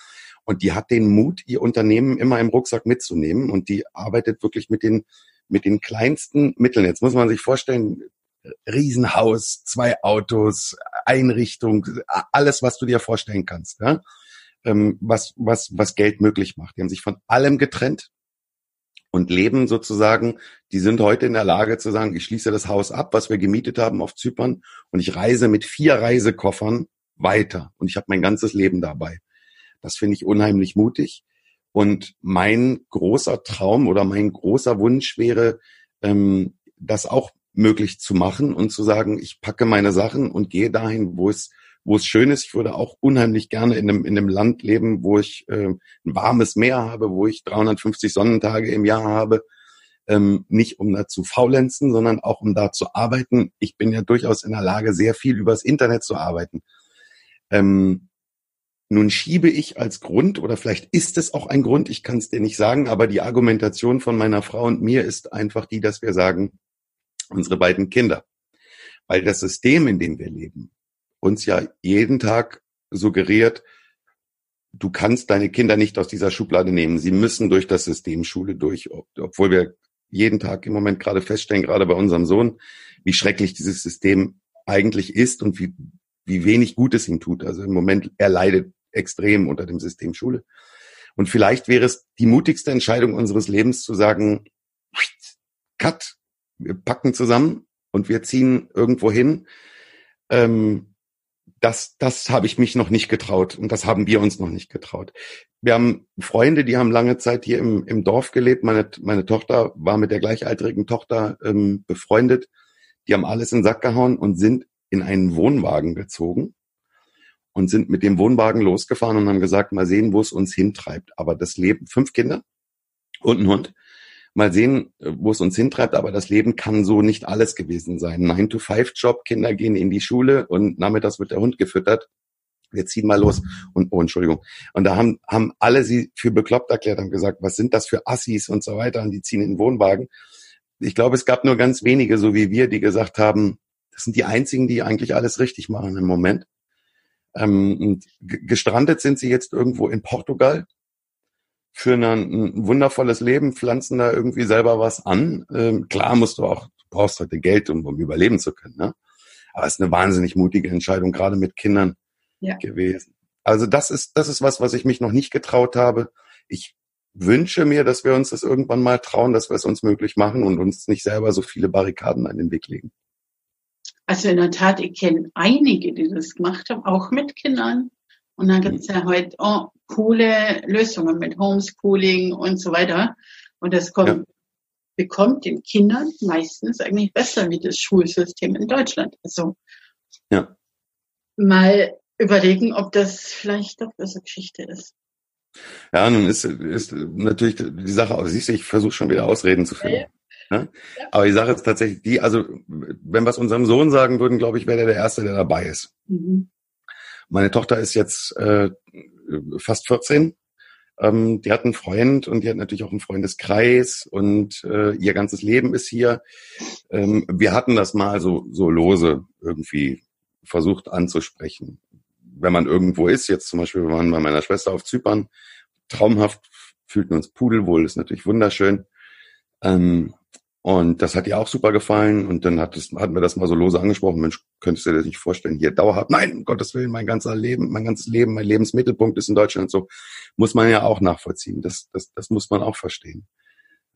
Und die hat den Mut, ihr Unternehmen immer im Rucksack mitzunehmen. Und die arbeitet wirklich mit den, mit den kleinsten Mitteln. Jetzt muss man sich vorstellen, Riesenhaus, zwei Autos, Einrichtung, alles, was du dir vorstellen kannst, ja? ähm, was, was, was Geld möglich macht. Die haben sich von allem getrennt und leben sozusagen, die sind heute in der Lage zu sagen, ich schließe das Haus ab, was wir gemietet haben auf Zypern und ich reise mit vier Reisekoffern weiter und ich habe mein ganzes Leben dabei. Das finde ich unheimlich mutig. Und mein großer Traum oder mein großer Wunsch wäre, ähm, das auch möglich zu machen und zu sagen, ich packe meine Sachen und gehe dahin, wo es wo es schön ist. Ich würde auch unheimlich gerne in einem, in einem Land leben, wo ich äh, ein warmes Meer habe, wo ich 350 Sonnentage im Jahr habe. Ähm, nicht um da zu faulenzen, sondern auch um da zu arbeiten. Ich bin ja durchaus in der Lage, sehr viel übers Internet zu arbeiten. Ähm, nun schiebe ich als Grund, oder vielleicht ist es auch ein Grund, ich kann es dir nicht sagen, aber die Argumentation von meiner Frau und mir ist einfach die, dass wir sagen, unsere beiden Kinder. Weil das System, in dem wir leben, uns ja jeden Tag suggeriert, du kannst deine Kinder nicht aus dieser Schublade nehmen. Sie müssen durch das System Schule durch, obwohl wir jeden Tag im Moment gerade feststellen, gerade bei unserem Sohn, wie schrecklich dieses System eigentlich ist und wie, wie wenig Gutes ihm tut. Also im Moment, er leidet extrem unter dem System Schule. Und vielleicht wäre es die mutigste Entscheidung unseres Lebens zu sagen, cut, wir packen zusammen und wir ziehen irgendwo hin. Ähm, das, das habe ich mich noch nicht getraut und das haben wir uns noch nicht getraut. Wir haben Freunde, die haben lange Zeit hier im, im Dorf gelebt. Meine, meine Tochter war mit der gleichaltrigen Tochter ähm, befreundet. Die haben alles in den Sack gehauen und sind in einen Wohnwagen gezogen und sind mit dem Wohnwagen losgefahren und haben gesagt, mal sehen, wo es uns hintreibt. Aber das Leben, fünf Kinder und ein Hund, mal sehen, wo es uns hintreibt, aber das Leben kann so nicht alles gewesen sein. Nine to five Job, Kinder gehen in die Schule und nachmittags wird der Hund gefüttert. Wir ziehen mal los und oh Entschuldigung. Und da haben haben alle sie für bekloppt erklärt, haben gesagt, was sind das für Assis und so weiter und die ziehen in den Wohnwagen. Ich glaube, es gab nur ganz wenige, so wie wir, die gesagt haben, das sind die einzigen, die eigentlich alles richtig machen im Moment. Ähm, gestrandet sind sie jetzt irgendwo in Portugal für ein, wundervolles Leben, pflanzen da irgendwie selber was an. Ähm, klar musst du auch, du brauchst heute Geld, um, um überleben zu können. Ne? Aber es ist eine wahnsinnig mutige Entscheidung, gerade mit Kindern ja. gewesen. Also das ist, das ist was, was ich mich noch nicht getraut habe. Ich wünsche mir, dass wir uns das irgendwann mal trauen, dass wir es uns möglich machen und uns nicht selber so viele Barrikaden an den Weg legen. Also in der Tat, ich kenne einige, die das gemacht haben, auch mit Kindern. Und dann gibt es ja heute oh, coole Lösungen mit Homeschooling und so weiter. Und das kommt, ja. bekommt den Kindern meistens eigentlich besser wie das Schulsystem in Deutschland. Also ja. mal überlegen, ob das vielleicht doch eine Geschichte ist. Ja, nun ist, ist natürlich die Sache, siehst du, ich versuche schon wieder Ausreden zu finden. Ja. Ja? Aber die Sache ist tatsächlich die, also wenn wir es unserem Sohn sagen würden, glaube ich, wäre der der Erste, der dabei ist. Mhm. Meine Tochter ist jetzt äh, fast 14. Ähm, die hat einen Freund und die hat natürlich auch einen Freundeskreis und äh, ihr ganzes Leben ist hier. Ähm, wir hatten das mal so, so lose irgendwie versucht anzusprechen. Wenn man irgendwo ist, jetzt zum Beispiel, wir waren bei meiner Schwester auf Zypern, traumhaft, fühlten uns pudelwohl, ist natürlich wunderschön. Ähm, und das hat ihr auch super gefallen. Und dann hat es, hatten wir das mal so lose angesprochen. Mensch, könntest du dir das nicht vorstellen? Hier dauerhaft. Nein, um Gottes Willen, mein ganzer Leben, mein ganzes Leben, mein Lebensmittelpunkt ist in Deutschland. So muss man ja auch nachvollziehen. Das, das, das muss man auch verstehen.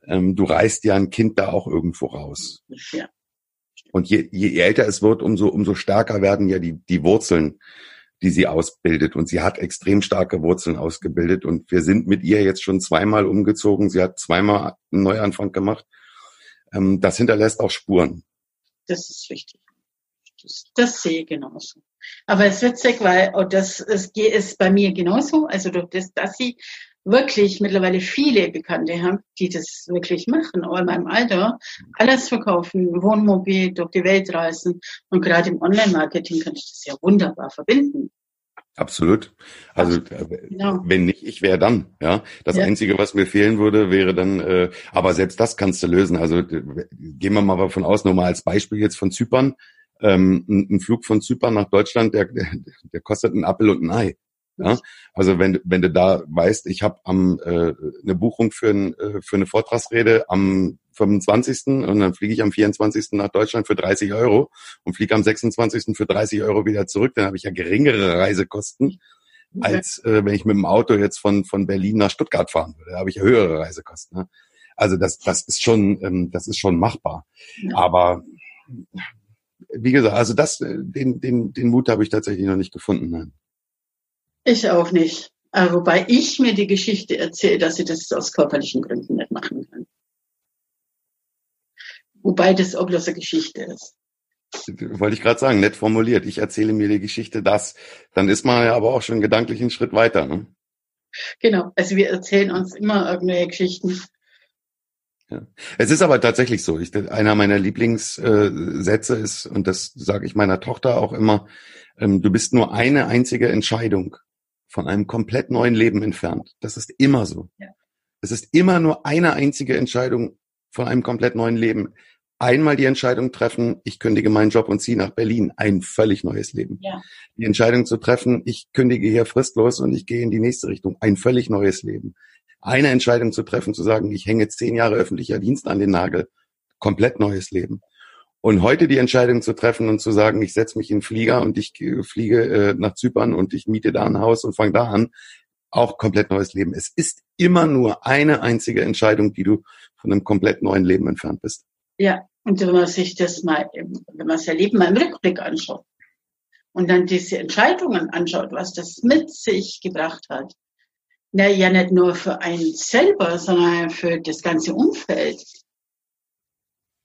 Ähm, du reißt ja ein Kind da auch irgendwo raus. Ja. Und je, je älter es wird, umso, umso stärker werden ja die, die Wurzeln, die sie ausbildet. Und sie hat extrem starke Wurzeln ausgebildet. Und wir sind mit ihr jetzt schon zweimal umgezogen. Sie hat zweimal einen Neuanfang gemacht ähm, das hinterlässt auch Spuren. Das ist richtig. Das, das sehe ich genauso. Aber es ist witzig, weil und das ist, ist bei mir genauso. Also durch das, dass ich wirklich mittlerweile viele Bekannte habe, die das wirklich machen, auch in meinem Alter, alles verkaufen, Wohnmobil, durch die Welt reisen und gerade im Online-Marketing kann ich das ja wunderbar verbinden. Absolut. Also äh, genau. wenn nicht ich, wäre dann. Ja, das ja. Einzige, was mir fehlen würde, wäre dann. Äh, aber selbst das kannst du lösen. Also gehen wir mal davon aus, nur mal als Beispiel jetzt von Zypern. Ähm, ein, ein Flug von Zypern nach Deutschland, der, der, der kostet einen Appel und ein Ei. Ja? Also wenn, wenn du da weißt, ich habe am äh, eine Buchung für, ein, äh, für eine Vortragsrede am 25. und dann fliege ich am 24. nach Deutschland für 30 Euro und fliege am 26. für 30 Euro wieder zurück, dann habe ich ja geringere Reisekosten, als äh, wenn ich mit dem Auto jetzt von, von Berlin nach Stuttgart fahren würde. Da habe ich ja höhere Reisekosten. Ne? Also das, das ist schon, ähm, das ist schon machbar. Ja. Aber wie gesagt, also das, äh, den, den, den Mut habe ich tatsächlich noch nicht gefunden. Nein. Ich auch nicht. Aber wobei ich mir die Geschichte erzähle, dass ich das aus körperlichen Gründen nicht machen kann. Wobei das auch bloß eine Geschichte ist. Wollte ich gerade sagen, nett formuliert. Ich erzähle mir die Geschichte das. Dann ist man ja aber auch schon gedanklich einen Schritt weiter. Ne? Genau, also wir erzählen uns immer irgendwelche Geschichten. Ja. Es ist aber tatsächlich so. Ich, einer meiner Lieblingssätze ist, und das sage ich meiner Tochter auch immer, ähm, du bist nur eine einzige Entscheidung von einem komplett neuen Leben entfernt. Das ist immer so. Ja. Es ist immer nur eine einzige Entscheidung von einem komplett neuen Leben. Einmal die Entscheidung treffen, ich kündige meinen Job und ziehe nach Berlin, ein völlig neues Leben. Ja. Die Entscheidung zu treffen, ich kündige hier fristlos und ich gehe in die nächste Richtung, ein völlig neues Leben. Eine Entscheidung zu treffen, zu sagen, ich hänge zehn Jahre öffentlicher Dienst an den Nagel, komplett neues Leben. Und heute die Entscheidung zu treffen und zu sagen, ich setze mich in den Flieger und ich fliege äh, nach Zypern und ich miete da ein Haus und fange da an, auch komplett neues Leben. Es ist immer nur eine einzige Entscheidung, die du von einem komplett neuen Leben entfernt bist. Ja, und wenn man sich das mal, wenn man sein Leben mal im Rückblick anschaut und dann diese Entscheidungen anschaut, was das mit sich gebracht hat, na ja nicht nur für einen selber, sondern für das ganze Umfeld.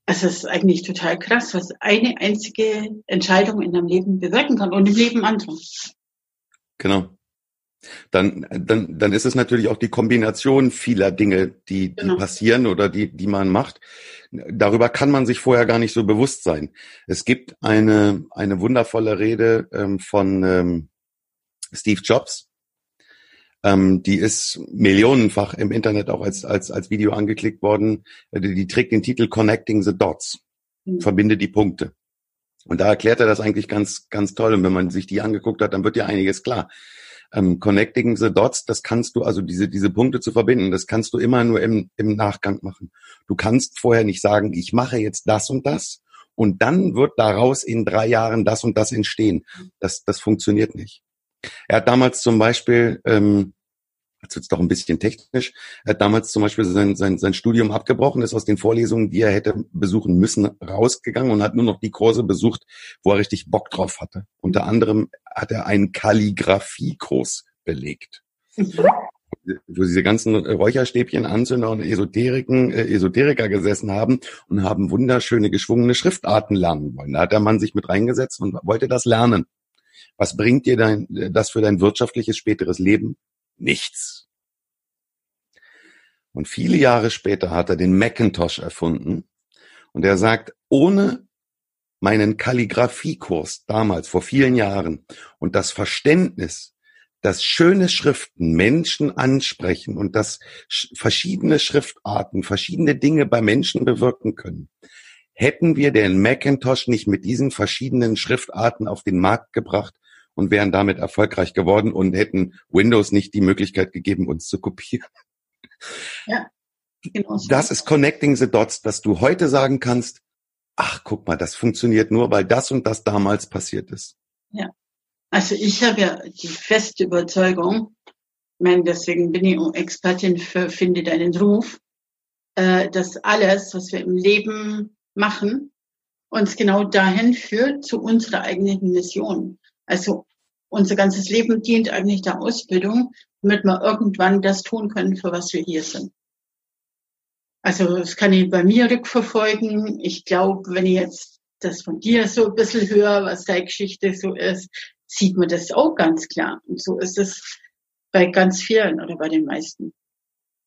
es ist eigentlich total krass, was eine einzige Entscheidung in deinem Leben bewirken kann und im Leben anderer. Genau. Dann, dann, dann ist es natürlich auch die Kombination vieler Dinge, die, die genau. passieren oder die, die man macht. Darüber kann man sich vorher gar nicht so bewusst sein. Es gibt eine, eine wundervolle Rede ähm, von ähm, Steve Jobs. Ähm, die ist millionenfach im Internet auch als, als, als Video angeklickt worden. Die, die trägt den Titel Connecting the Dots. Mhm. Verbinde die Punkte. Und da erklärt er das eigentlich ganz, ganz toll. Und wenn man sich die angeguckt hat, dann wird ja einiges klar. Ähm, connecting the dots, das kannst du, also diese, diese Punkte zu verbinden, das kannst du immer nur im, im Nachgang machen. Du kannst vorher nicht sagen, ich mache jetzt das und das und dann wird daraus in drei Jahren das und das entstehen. Das, das funktioniert nicht. Er hat damals zum Beispiel, ähm, jetzt wird's doch ein bisschen technisch, er hat damals zum Beispiel sein, sein, sein Studium abgebrochen, ist aus den Vorlesungen, die er hätte besuchen müssen, rausgegangen und hat nur noch die Kurse besucht, wo er richtig Bock drauf hatte. Unter anderem hat er einen Kalligraphiekurs belegt. Wo diese ganzen Räucherstäbchen, Anzünder und Esoteriken, äh, Esoteriker gesessen haben und haben wunderschöne geschwungene Schriftarten lernen wollen. Da hat der Mann sich mit reingesetzt und wollte das lernen. Was bringt dir dein, das für dein wirtschaftliches späteres Leben? Nichts. Und viele Jahre später hat er den Macintosh erfunden und er sagt, ohne meinen Kalligrafiekurs damals vor vielen Jahren und das Verständnis, dass schöne Schriften Menschen ansprechen und dass verschiedene Schriftarten verschiedene Dinge bei Menschen bewirken können, hätten wir den Macintosh nicht mit diesen verschiedenen Schriftarten auf den Markt gebracht und wären damit erfolgreich geworden und hätten Windows nicht die Möglichkeit gegeben, uns zu kopieren. Ja, genau. Das ist Connecting the Dots, dass du heute sagen kannst, ach, guck mal, das funktioniert nur, weil das und das damals passiert ist. Ja. Also ich habe ja die feste Überzeugung, ich meine, deswegen bin ich Expertin für Finde deinen Ruf, äh, dass alles, was wir im Leben machen, uns genau dahin führt zu unserer eigenen Mission. Also unser ganzes Leben dient eigentlich der Ausbildung, damit wir irgendwann das tun können, für was wir hier sind. Also das kann ich bei mir rückverfolgen. Ich glaube, wenn ich jetzt das von dir so ein bisschen höre, was deine Geschichte so ist, sieht man das auch ganz klar. Und so ist es bei ganz vielen oder bei den meisten.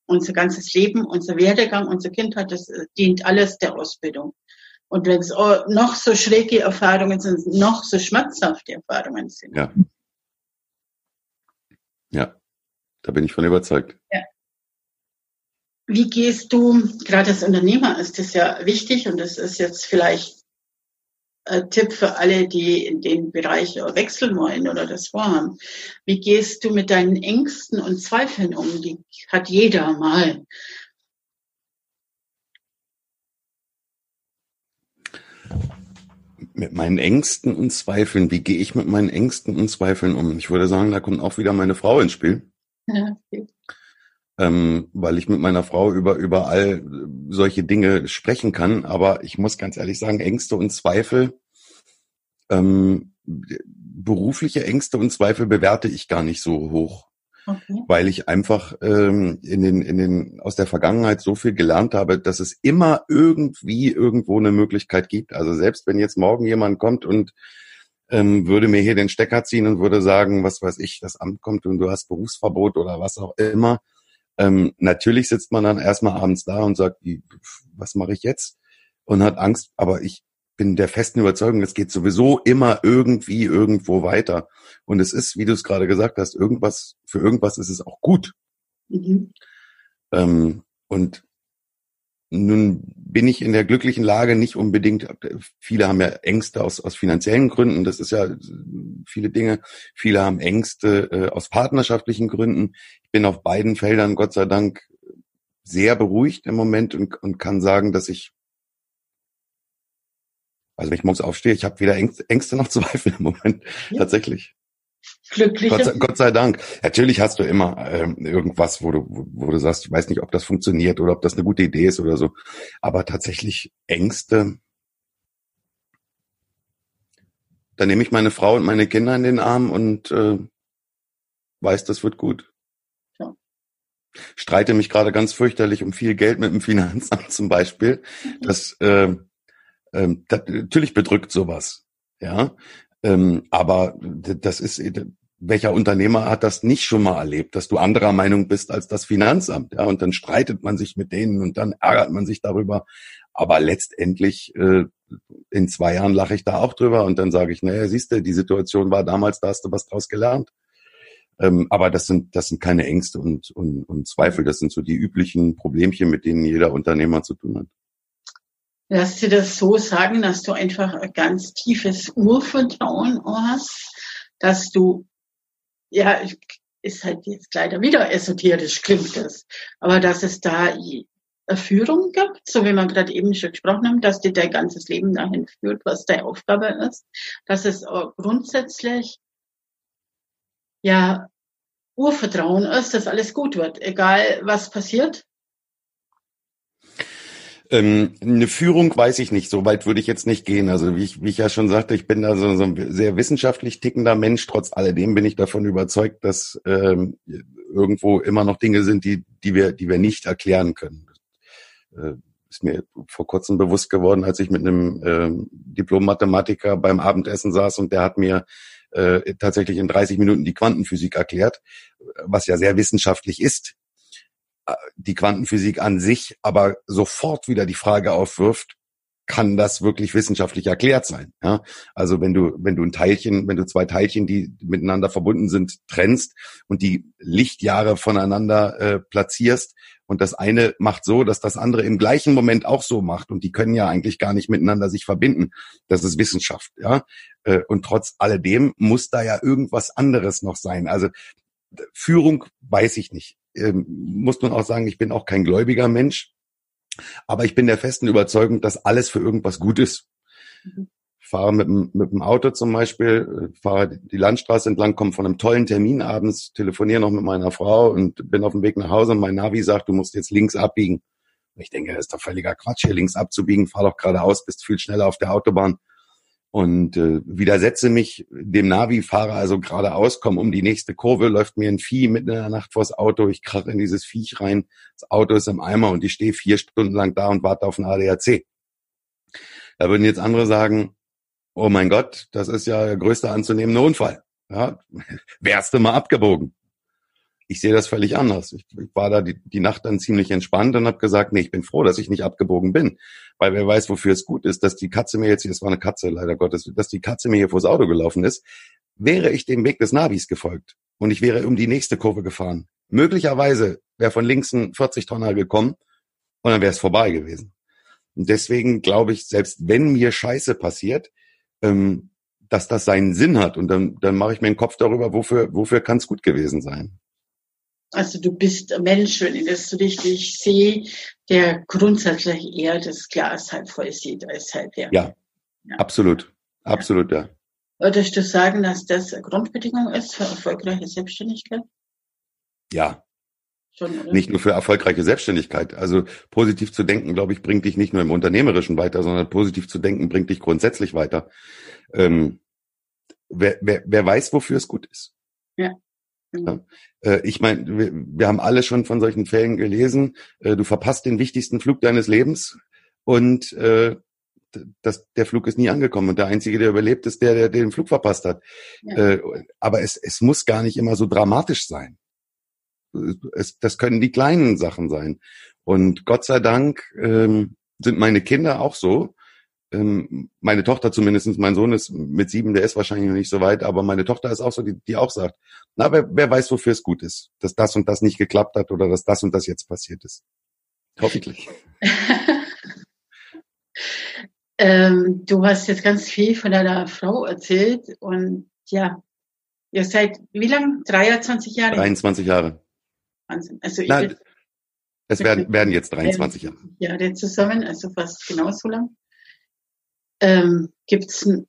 Unser ganzes Leben, unser Werdegang, unsere Kindheit, das dient alles der Ausbildung. Und wenn es noch so schräge Erfahrungen sind, noch so schmerzhafte Erfahrungen sind. Ja. Ja, da bin ich von überzeugt. Ja. Wie gehst du, gerade als Unternehmer ist das ja wichtig und das ist jetzt vielleicht ein Tipp für alle, die in den Bereich wechseln wollen oder das vorhaben. Wie gehst du mit deinen Ängsten und Zweifeln um? Die hat jeder mal. Mit meinen Ängsten und Zweifeln, wie gehe ich mit meinen Ängsten und Zweifeln um? Ich würde sagen, da kommt auch wieder meine Frau ins Spiel. Ja, okay. ähm, weil ich mit meiner Frau über, über all solche Dinge sprechen kann. Aber ich muss ganz ehrlich sagen, Ängste und Zweifel, ähm, berufliche Ängste und Zweifel bewerte ich gar nicht so hoch. Okay. Weil ich einfach ähm, in den, in den, aus der Vergangenheit so viel gelernt habe, dass es immer irgendwie irgendwo eine Möglichkeit gibt. Also selbst wenn jetzt morgen jemand kommt und ähm, würde mir hier den Stecker ziehen und würde sagen, was weiß ich, das Amt kommt und du hast Berufsverbot oder was auch immer. Ähm, natürlich sitzt man dann erstmal abends da und sagt, was mache ich jetzt? Und hat Angst, aber ich bin der festen Überzeugung, es geht sowieso immer irgendwie irgendwo weiter. Und es ist, wie du es gerade gesagt hast, irgendwas, für irgendwas ist es auch gut. Mhm. Ähm, und nun bin ich in der glücklichen Lage, nicht unbedingt, viele haben ja Ängste aus, aus finanziellen Gründen, das ist ja viele Dinge, viele haben Ängste äh, aus partnerschaftlichen Gründen. Ich bin auf beiden Feldern, Gott sei Dank, sehr beruhigt im Moment und, und kann sagen, dass ich also wenn ich morgens aufstehe, ich habe weder Ängste noch Zweifel im Moment. Ja. Tatsächlich. Glücklich. Gott, Gott, sei Dank. Natürlich hast du immer ähm, irgendwas, wo du, wo du sagst, ich weiß nicht, ob das funktioniert oder ob das eine gute Idee ist oder so. Aber tatsächlich Ängste. Da nehme ich meine Frau und meine Kinder in den Arm und äh, weiß, das wird gut. Ja. Streite mich gerade ganz fürchterlich um viel Geld mit dem Finanzamt zum Beispiel. Mhm. Das äh, Ähm, das, natürlich bedrückt sowas, ja. Ähm, aber das ist, welcher Unternehmer hat das nicht schon mal erlebt, dass du anderer Meinung bist als das Finanzamt, ja? Und dann streitet man sich mit denen und dann ärgert man sich darüber. Aber letztendlich äh, in zwei Jahren lache ich da auch drüber und dann sage ich, naja, siehst du, die Situation war damals, da hast du was draus gelernt. Ähm, aber das sind, das sind keine Ängste und, und, und Zweifel. Das sind so die üblichen Problemchen, mit denen jeder Unternehmer zu tun hat. Lass dir das so sagen, dass du einfach ein ganz tiefes Urvertrauen hast, dass du, ja, ist halt jetzt leider wieder esoterisch klingt das, aber dass es da eine Führung gibt, so wie wir gerade eben schon gesprochen haben, dass dir dein ganzes Leben dahin führt, was deine Aufgabe ist, dass es grundsätzlich ja Urvertrauen ist, dass alles gut wird, egal was passiert, ähm, eine Führung weiß ich nicht, so weit würde ich jetzt nicht gehen. Also wie ich, wie ich ja schon sagte, ich bin da so, so ein sehr wissenschaftlich tickender Mensch. Trotz alledem bin ich davon überzeugt, dass ähm, irgendwo immer noch Dinge sind, die, die, wir, die wir nicht erklären können. Äh, ist mir vor kurzem bewusst geworden, als ich mit einem äh, Diplom-Mathematiker beim Abendessen saß und der hat mir äh, tatsächlich in 30 Minuten die Quantenphysik erklärt, was ja sehr wissenschaftlich ist die Quantenphysik an sich aber sofort wieder die Frage aufwirft, kann das wirklich wissenschaftlich erklärt sein? Ja? Also wenn du, wenn du ein Teilchen, wenn du zwei Teilchen, die miteinander verbunden sind, trennst und die Lichtjahre voneinander äh, platzierst und das eine macht so, dass das andere im gleichen Moment auch so macht und die können ja eigentlich gar nicht miteinander sich verbinden. Das ist Wissenschaft, ja. Äh, und trotz alledem muss da ja irgendwas anderes noch sein. Also Führung weiß ich nicht ähm, muss man auch sagen, ich bin auch kein gläubiger Mensch, aber ich bin der festen Überzeugung, dass alles für irgendwas gut ist. Mhm. Fahre mit dem, mit dem Auto zum Beispiel, fahre die Landstraße entlang, komme von einem tollen Termin abends, telefoniere noch mit meiner Frau und bin auf dem Weg nach Hause und mein Navi sagt, du musst jetzt links abbiegen. ich denke, das ist doch völliger Quatsch, hier links abzubiegen, fahr doch geradeaus, bist viel schneller auf der Autobahn und äh, widersetze mich dem Navi, fahre also geradeaus, komme um die nächste Kurve, läuft mir ein Vieh mitten in der Nacht vors Auto, ich krache in dieses Viech rein, das Auto ist im Eimer und ich stehe vier Stunden lang da und warte auf ein ADAC. Da würden jetzt andere sagen, oh mein Gott, das ist ja der größte anzunehmende Unfall. Ja, wärst du mal abgebogen. Ich sehe das völlig anders. Ich, ich war da die, die, Nacht dann ziemlich entspannt und habe gesagt, nee, ich bin froh, dass ich nicht abgebogen bin. Weil wer weiß, wofür es gut ist, dass die Katze mir jetzt, hier, es war eine Katze, leider Gottes, dass die Katze mir hier vors Auto gelaufen ist, wäre ich dem Weg des Navis gefolgt und ich wäre um die nächste Kurve gefahren. Möglicherweise wäre von links ein 40-Tonner gekommen und dann wäre es vorbei gewesen. Und deswegen glaube ich, selbst wenn mir Scheiße passiert, ähm, dass das seinen Sinn hat. Und dann, dann mache ich mir einen Kopf darüber, wofür, wofür kann es gut gewesen sein. Also du bist ein Mensch, wenn ich das so richtig sehe, der grundsätzlich eher das Glas halb voll sieht als halb leer. Ja, ja. absolut. Absolut, ja. Würdest du sagen, dass das eine Grundbedingung ist für erfolgreiche Selbstständigkeit? Ja. Schon, oder? Nicht nur für erfolgreiche Selbstständigkeit. Also positiv zu denken, glaube ich, bringt dich nicht nur im Unternehmerischen weiter, sondern positiv zu denken bringt dich grundsätzlich weiter. Ähm, wer, wer, wer weiß, wofür es gut ist. Ja. Ja. Äh, ich meine, wir, wir, haben alle schon von solchen Fällen gelesen. Äh, du verpasst den wichtigsten Flug deines Lebens und äh, das, der Flug ist nie angekommen und der Einzige, der überlebt, ist der, der den Flug verpasst hat. Ja. Äh, aber es, es muss gar nicht immer so dramatisch sein. Es, das können die kleinen Sachen sein. Und Gott sei Dank ähm, sind meine Kinder auch so, ähm, meine Tochter zumindestens, mein Sohn ist mit sieben, der ist wahrscheinlich noch nicht so weit, aber meine Tochter ist auch so, die, die auch sagt, na, wer, wer weiß, wofür es gut ist, dass das und das nicht geklappt hat oder dass das und das jetzt passiert ist. Hoffentlich. ähm, du hast jetzt ganz viel von deiner Frau erzählt und ja, ihr seid wie lang? 23 Jahre? 23 Jahre. Wahnsinn. Also Nein, es werden, werden jetzt 23 Jahre. Jahre zusammen, also fast genauso lang. Ähm, Gibt es ein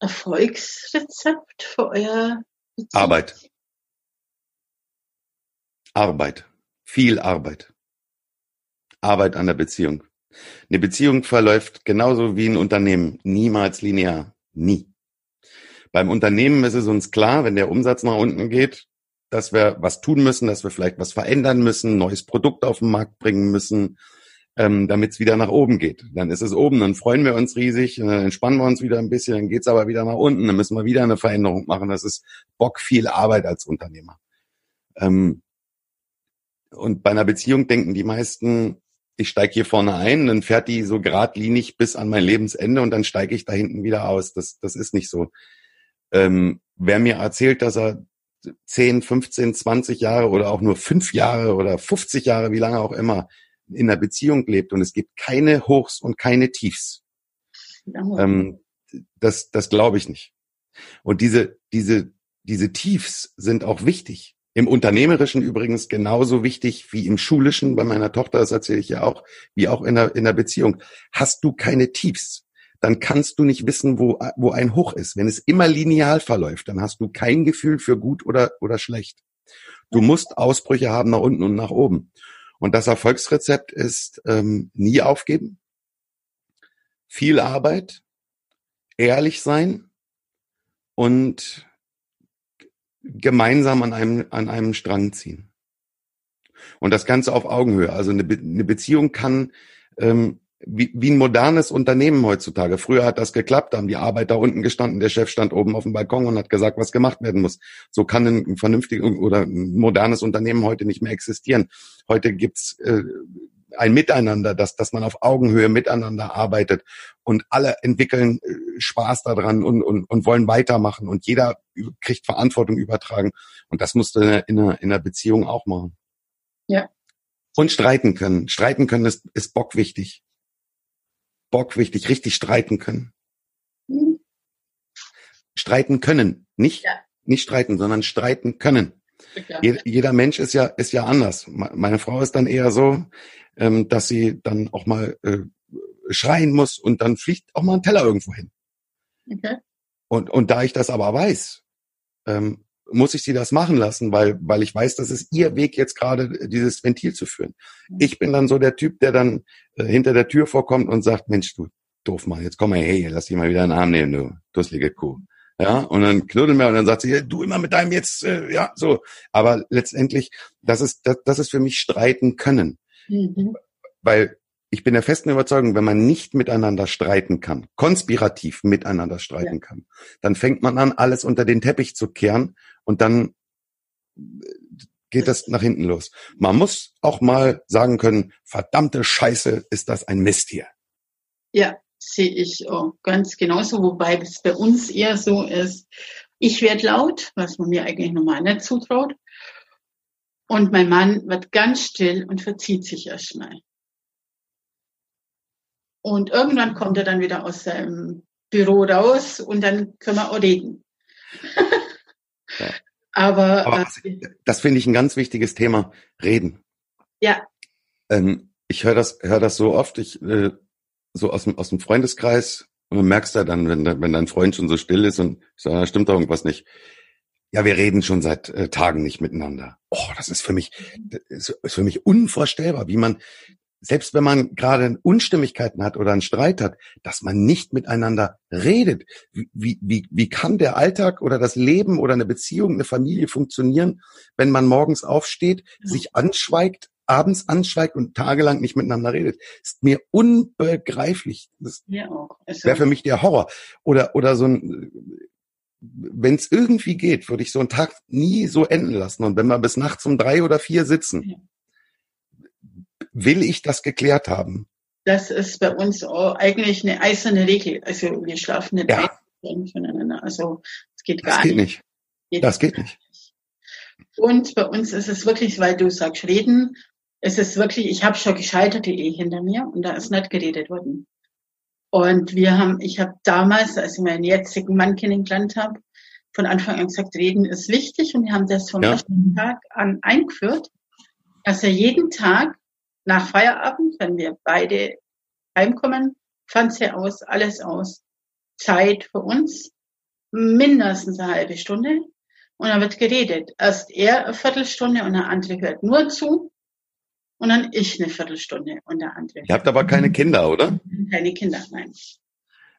Erfolgsrezept für euer Beziehung? Arbeit. Arbeit. Viel Arbeit. Arbeit an der Beziehung. Eine Beziehung verläuft genauso wie ein Unternehmen. Niemals linear. Nie. Beim Unternehmen ist es uns klar, wenn der Umsatz nach unten geht, dass wir was tun müssen, dass wir vielleicht was verändern müssen, neues Produkt auf den Markt bringen müssen, ähm, damit es wieder nach oben geht. Dann ist es oben, dann freuen wir uns riesig, dann entspannen wir uns wieder ein bisschen, dann geht's aber wieder nach unten, dann müssen wir wieder eine Veränderung machen. Das ist Bock viel Arbeit als Unternehmer. Ähm, und bei einer Beziehung denken die meisten, ich steige hier vorne ein, dann fährt die so geradlinig bis an mein Lebensende und dann steige ich da hinten wieder aus. Das, das ist nicht so. Ähm, wer mir erzählt, dass er 10, 15, 20 Jahre oder auch nur fünf Jahre oder 50 Jahre, wie lange auch immer, in einer Beziehung lebt und es gibt keine Hochs und keine Tiefs. Ähm, das das glaube ich nicht. Und diese, diese, diese Tiefs sind auch wichtig. Im Unternehmerischen übrigens genauso wichtig wie im Schulischen, bei meiner Tochter, das erzähle ich ja auch, wie auch in der, in der Beziehung. Hast du keine Tiefs, dann kannst du nicht wissen, wo, wo ein Hoch ist. Wenn es immer lineal verläuft, dann hast du kein Gefühl für gut oder, oder schlecht. Du musst Ausbrüche haben nach unten und nach oben. Und das Erfolgsrezept ist ähm, nie aufgeben, viel Arbeit, ehrlich sein und gemeinsam an einem, an einem Strang ziehen. Und das Ganze auf Augenhöhe. Also eine, Be eine Beziehung kann ähm, wie, wie ein modernes Unternehmen heutzutage. Früher hat das geklappt, da haben die Arbeiter unten gestanden, der Chef stand oben auf dem Balkon und hat gesagt, was gemacht werden muss. So kann ein vernünftiges oder ein modernes Unternehmen heute nicht mehr existieren. Heute gibt's äh, ein Miteinander, dass, dass man auf Augenhöhe miteinander arbeitet und alle entwickeln äh, Spaß daran und, und, und wollen weitermachen und jeder kriegt Verantwortung übertragen. Und das musst du in einer, in einer Beziehung auch machen. Ja. Und streiten können. Streiten können ist, ist Bock wichtig. Bock wichtig, richtig streiten können. Mhm. Streiten können, nicht ja. nicht streiten, sondern streiten können. Jeder, jeder Mensch ist ja ist ja anders. Meine Frau ist dann eher so, ähm, dass sie dann auch mal äh, schreien muss und dann fliegt auch mal ein Teller irgendwo hin. Okay. Und und da ich das aber weiß, ähm, muss ich sie das machen lassen, weil, weil ich weiß, das ist ihr Weg jetzt gerade, dieses Ventil zu führen. Mhm. Ich bin dann so der Typ, der dann äh, hinter der Tür vorkommt und sagt, Mensch, du doof Mann, jetzt komm mal her, lass dich mal wieder in den Arm nehmen, du dusselige Kuh. Ja, und dann knuddeln wir und dann sagt sie, du immer mit deinem jetzt, äh, ja, so. Aber letztendlich, das ist, das, das ist für mich streiten können. Mhm. Weil ich bin der festen Überzeugung, wenn man nicht miteinander streiten kann, konspirativ miteinander streiten ja. kann, dann fängt man an, alles unter den Teppich zu kehren und dann geht das nach hinten los. Man muss auch mal sagen können, verdammte Scheiße, ist das ein Mist hier. Ja, sehe ich auch ganz genauso, wobei es bei uns eher so ist, ich werde laut, was man mir eigentlich normal nicht zutraut. Und mein Mann wird ganz still und verzieht sich erstmal. Und irgendwann kommt er dann wieder aus seinem Büro raus und dann können wir auch reden. Ja. Aber, Aber äh, das finde ich ein ganz wichtiges Thema. Reden. Ja. Ähm, ich höre das, höre das so oft, ich, äh, so aus dem, aus dem Freundeskreis, und du merkst ja dann, wenn, wenn dein Freund schon so still ist und ich sage, da stimmt doch irgendwas nicht. Ja, wir reden schon seit äh, Tagen nicht miteinander. Oh, das ist für mich, das ist für mich unvorstellbar, wie man, selbst wenn man gerade Unstimmigkeiten hat oder einen Streit hat, dass man nicht miteinander redet. Wie, wie, wie kann der Alltag oder das Leben oder eine Beziehung, eine Familie funktionieren, wenn man morgens aufsteht, ja. sich anschweigt, abends anschweigt und tagelang nicht miteinander redet? Ist mir unbegreiflich. Das also, wäre für mich der Horror. Oder, oder so ein, wenn es irgendwie geht, würde ich so einen Tag nie so enden lassen. Und wenn wir bis nachts um drei oder vier sitzen, will ich das geklärt haben. Das ist bei uns eigentlich eine eiserne Regel. Also wir schlafen nicht ja. voneinander. Also es geht gar das geht nicht. nicht. das geht nicht. Und bei uns ist es wirklich, weil du sagst reden, es ist wirklich, ich habe schon gescheiterte Ehe hinter mir und da ist nicht geredet worden. Und wir haben, ich habe damals, als ich meinen jetzigen Mann kennengelernt habe, von Anfang an gesagt, reden ist wichtig und wir haben das vom ja. ersten Tag an eingeführt, dass er jeden Tag nach Feierabend, wenn wir beide heimkommen, Fernseher aus, alles aus, Zeit für uns, mindestens eine halbe Stunde. Und dann wird geredet. Erst er eine Viertelstunde und der andere hört nur zu. Und dann ich eine Viertelstunde und der andere. Ihr habt aber keine Kinder, oder? Keine Kinder, nein.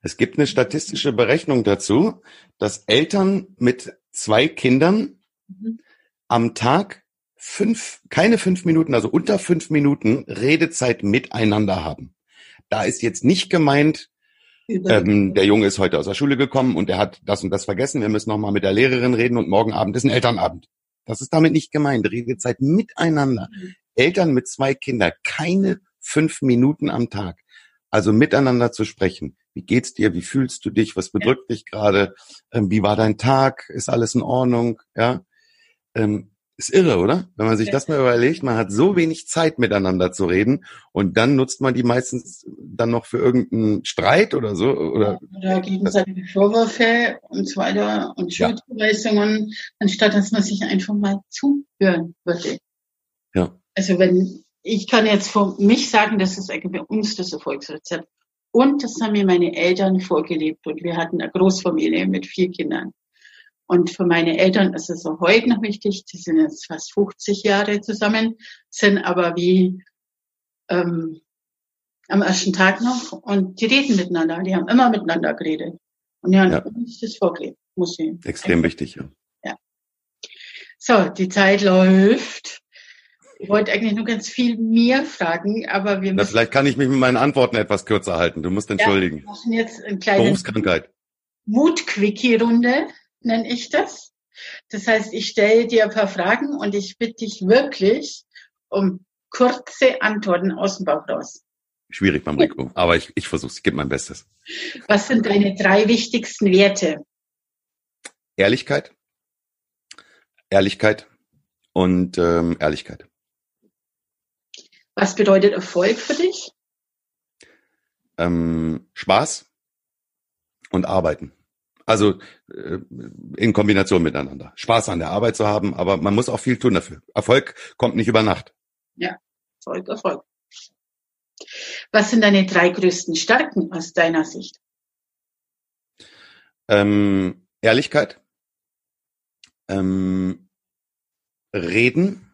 Es gibt eine statistische Berechnung dazu, dass Eltern mit zwei Kindern mhm. am Tag fünf, keine fünf Minuten, also unter fünf Minuten Redezeit miteinander haben. Da ist jetzt nicht gemeint, ähm, der Junge ist heute aus der Schule gekommen und er hat das und das vergessen. Wir müssen nochmal mit der Lehrerin reden und morgen Abend ist ein Elternabend. Das ist damit nicht gemeint. Redezeit miteinander. Mhm. Eltern mit zwei Kindern, keine fünf Minuten am Tag. Also miteinander zu sprechen. Wie geht's dir? Wie fühlst du dich? Was bedrückt ja. dich gerade? Ähm, wie war dein Tag? Ist alles in Ordnung? Ja. Ähm, ist irre, oder? Wenn man sich das mal überlegt, man hat so wenig Zeit miteinander zu reden und dann nutzt man die meistens dann noch für irgendeinen Streit oder so. Oder, oder gegenseitige Vorwürfe und so weiter und Schuldzuweisungen, ja. anstatt dass man sich einfach mal zuhören würde. Ja. Also wenn, ich kann jetzt von mich sagen, das ist eigentlich bei uns das Erfolgsrezept. Und das haben mir meine Eltern vorgelebt und wir hatten eine Großfamilie mit vier Kindern. Und für meine Eltern ist es auch heute noch wichtig. Die sind jetzt fast 50 Jahre zusammen, sind aber wie ähm, am ersten Tag noch und die reden miteinander. Die haben immer miteinander geredet. Und die haben ja. uns das vorgelebt, muss ich. Extrem wichtig, ja. ja. So, die Zeit läuft. Ich wollte eigentlich nur ganz viel mehr fragen, aber wir müssen. Na, vielleicht kann ich mich mit meinen Antworten etwas kürzer halten. Du musst entschuldigen. Ja, wir machen jetzt eine kleine Berufskrankheit. Mut-Quickie-Runde nenne ich das. Das heißt, ich stelle dir ein paar Fragen und ich bitte dich wirklich um kurze Antworten aus dem Bauch raus. Schwierig beim Rico, aber ich, ich versuche es, ich gebe mein Bestes. Was sind deine drei wichtigsten Werte? Ehrlichkeit, Ehrlichkeit und ähm, Ehrlichkeit. Was bedeutet Erfolg für dich? Ähm, Spaß und Arbeiten. Also äh, in Kombination miteinander. Spaß an der Arbeit zu haben, aber man muss auch viel tun dafür. Erfolg kommt nicht über Nacht. Ja, Erfolg, Erfolg. Was sind deine drei größten Stärken aus deiner Sicht? Ähm, Ehrlichkeit, ähm, Reden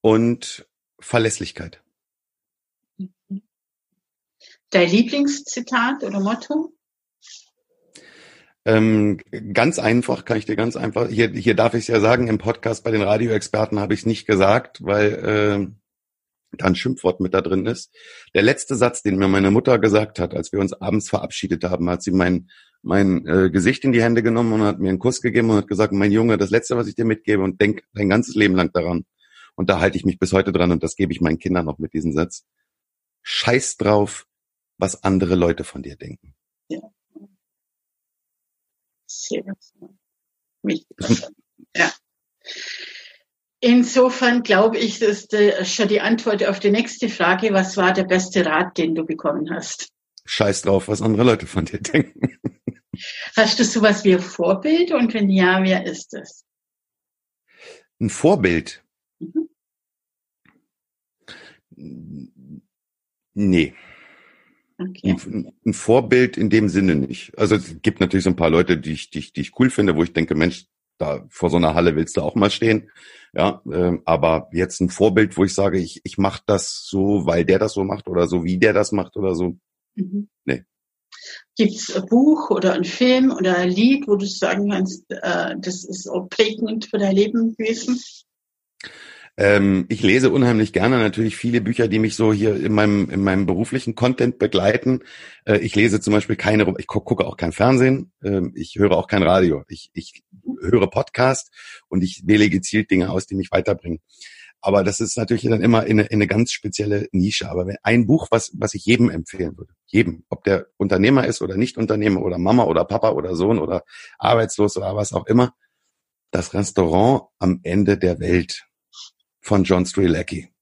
und Verlässlichkeit. Dein Lieblingszitat oder Motto? Ähm, ganz einfach, kann ich dir ganz einfach, hier, hier darf ich es ja sagen, im Podcast bei den Radioexperten habe ich es nicht gesagt, weil äh, da ein Schimpfwort mit da drin ist. Der letzte Satz, den mir meine Mutter gesagt hat, als wir uns abends verabschiedet haben, hat sie mein, mein äh, Gesicht in die Hände genommen und hat mir einen Kuss gegeben und hat gesagt, mein Junge, das Letzte, was ich dir mitgebe und denk dein ganzes Leben lang daran. Und da halte ich mich bis heute dran und das gebe ich meinen Kindern noch mit diesem Satz. Scheiß drauf, was andere Leute von dir denken. Sehr wichtig. Ja. Insofern glaube ich, das ist schon die Antwort auf die nächste Frage. Was war der beste Rat, den du bekommen hast? Scheiß drauf, was andere Leute von dir denken. Hast du sowas wie ein Vorbild? Und wenn ja, wer ist es? Ein Vorbild? Mhm. Nee. Okay. Ein, ein, Vorbild in dem Sinne nicht. Also es gibt natürlich so ein paar Leute, die ich, die, ich, die ich cool finde, wo ich denke, Mensch, da vor so einer Halle willst du auch mal stehen. Ja, ähm, aber jetzt ein Vorbild, wo ich sage, ich, ich mache das so, weil der das so macht oder so, wie der das macht oder so. Mhm. Nee. Gibt es ein Buch oder ein Film oder ein Lied, wo du sagen kannst, äh, das ist auch prägend für dein Leben gewesen? Ähm, ich lese unheimlich gerne natürlich viele Bücher, die mich so hier in meinem, in meinem beruflichen Content begleiten. Äh, ich lese zum Beispiel keine, ich gucke auch kein Fernsehen, ähm, ich höre auch kein Radio. Ich, ich höre Podcast und ich wähle gezielt Dinge aus, die mich weiterbringen. Aber das ist natürlich dann immer in eine, in eine ganz spezielle Nische. Aber wenn ein Buch, was, was ich jedem empfehlen würde, jedem, ob der Unternehmer ist oder nicht Unternehmer oder Mama oder Papa oder Sohn oder arbeitslos oder was auch immer, das Restaurant am Ende der Welt von John Strilecki.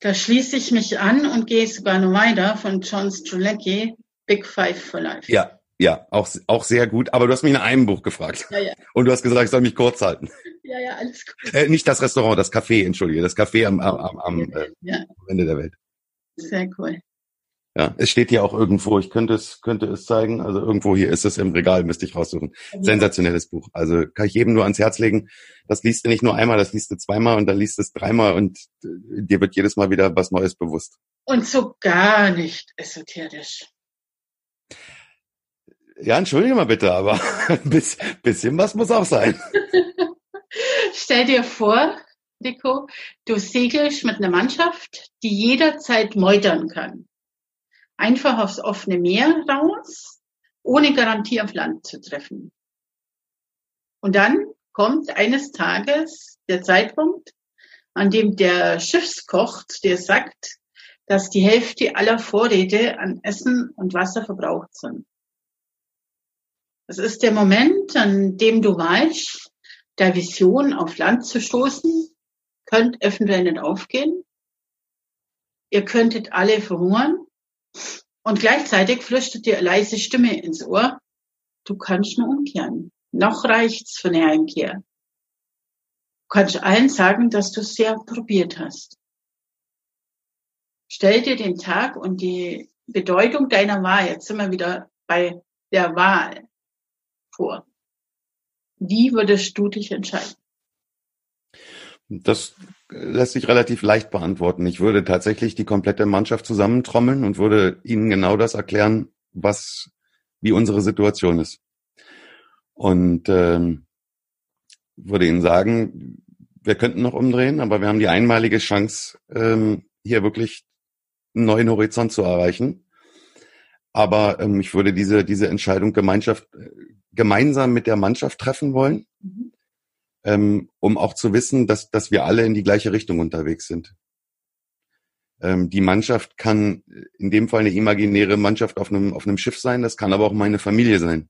Da schließe ich mich an und gehe sogar noch weiter von John Strilecki, Big Five for Life. Ja, ja, auch, auch sehr gut. Aber du hast mich in einem Buch gefragt. Ja, ja. Und du hast gesagt, ich soll mich kurz halten. Ja, ja, alles gut. Äh, nicht das Restaurant, das Café, entschuldige. Das Café am, am, am äh, ja. Ende der Welt. Sehr cool. Ja, es steht hier auch irgendwo, ich könnte es, könnte es zeigen, also irgendwo hier ist es im Regal, müsste ich raussuchen. Sensationelles Buch. Also kann ich jedem nur ans Herz legen. Das liest du nicht nur einmal, das liest du zweimal und dann liest du es dreimal und äh, dir wird jedes Mal wieder was Neues bewusst. Und so gar nicht esoterisch. Ja, entschuldige mal bitte, aber ein bisschen was muss auch sein. stell dir vor, Nico, du segelst mit einer Mannschaft, die jederzeit meutern kann. Einfach aufs offene Meer raus, ohne Garantie auf Land zu treffen. Und dann kommt eines Tages der Zeitpunkt, an dem der Schiffskoch dir sagt, dass die Hälfte aller Vorräte an Essen und Wasser verbraucht sind. Das ist der Moment, an dem du weißt, der Vision auf Land zu stoßen, könnte eventuell nicht aufgehen. Ihr könntet alle verhungern. Und gleichzeitig flüstert dir leise Stimme ins Ohr. Du kannst nur umkehren. Noch reicht's für eine Heimkehr. Du kannst allen sagen, dass du es sehr probiert hast. Stell dir den Tag und die Bedeutung deiner Wahl, jetzt sind wir wieder bei der Wahl vor. Wie würdest du dich entscheiden? Das lässt sich relativ leicht beantworten. Ich würde tatsächlich die komplette Mannschaft zusammentrommeln und würde ihnen genau das erklären, was, wie unsere Situation ist. Und ähm, würde ihnen sagen, wir könnten noch umdrehen, aber wir haben die einmalige Chance, ähm, hier wirklich einen neuen Horizont zu erreichen. Aber ähm, ich würde diese, diese Entscheidung Gemeinschaft, gemeinsam mit der Mannschaft treffen wollen, mhm. Ähm, um auch zu wissen, dass, dass wir alle in die gleiche Richtung unterwegs sind. Ähm, die Mannschaft kann in dem Fall eine imaginäre Mannschaft auf einem, auf einem Schiff sein, das kann aber auch meine Familie sein.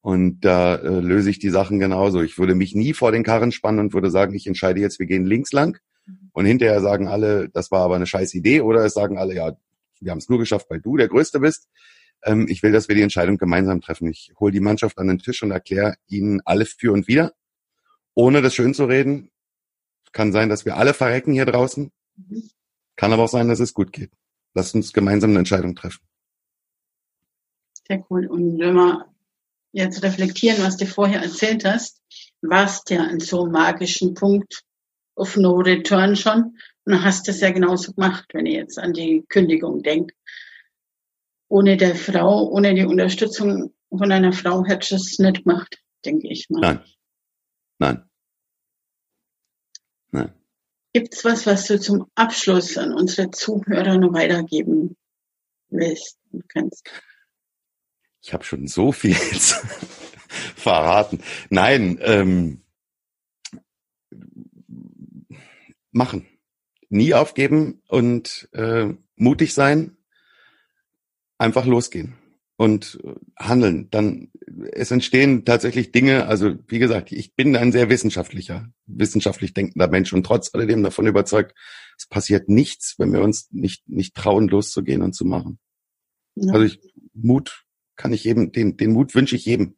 Und da äh, löse ich die Sachen genauso. Ich würde mich nie vor den Karren spannen und würde sagen, ich entscheide jetzt, wir gehen links lang. Mhm. Und hinterher sagen alle, das war aber eine scheiß Idee. Oder es sagen alle, ja, wir haben es nur geschafft, weil du der Größte bist. Ähm, ich will, dass wir die Entscheidung gemeinsam treffen. Ich hole die Mannschaft an den Tisch und erkläre ihnen alles für und wieder, ohne das schön zu reden. Kann sein, dass wir alle verrecken hier draußen. Kann aber auch sein, dass es gut geht. Lass uns gemeinsam eine Entscheidung treffen. Sehr cool. Und wenn wir jetzt reflektieren, was du vorher erzählt hast, warst ja an so einem magischen Punkt auf No Return schon und hast es ja genauso gemacht, wenn ich jetzt an die Kündigung denke ohne der Frau, ohne die Unterstützung von einer Frau hätte es nicht gemacht, denke ich mal. Nein. Nein. Nein. Gibt es was, was du zum Abschluss an unsere Zuhörer noch weitergeben willst und kannst? Ich habe schon so viel verraten. Nein, ähm, machen. Nie aufgeben und äh, mutig sein einfach losgehen und äh, handeln. Dann es entstehen tatsächlich Dinge. Also wie gesagt, ich bin ein sehr wissenschaftlicher, wissenschaftlich denkender Mensch und trotz alledem davon überzeugt, es passiert nichts, wenn wir uns nicht nicht trauen, loszugehen und zu machen. Ja. Also ich, Mut kann ich jedem, den den Mut wünsche ich jedem,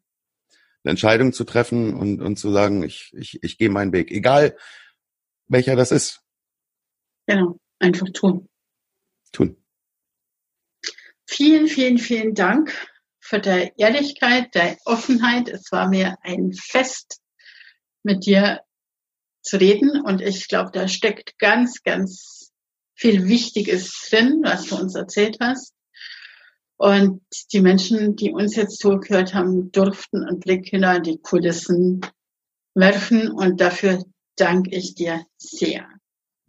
eine Entscheidung zu treffen und und zu sagen, ich ich ich gehe meinen Weg, egal welcher das ist. Genau, einfach tun. Tun. Vielen, vielen, vielen Dank für deine Ehrlichkeit, deine Offenheit. Es war mir ein Fest, mit dir zu reden. Und ich glaube, da steckt ganz, ganz viel Wichtiges drin, was du uns erzählt hast. Und die Menschen, die uns jetzt zugehört haben, durften einen Blick hinter die Kulissen werfen. Und dafür danke ich dir sehr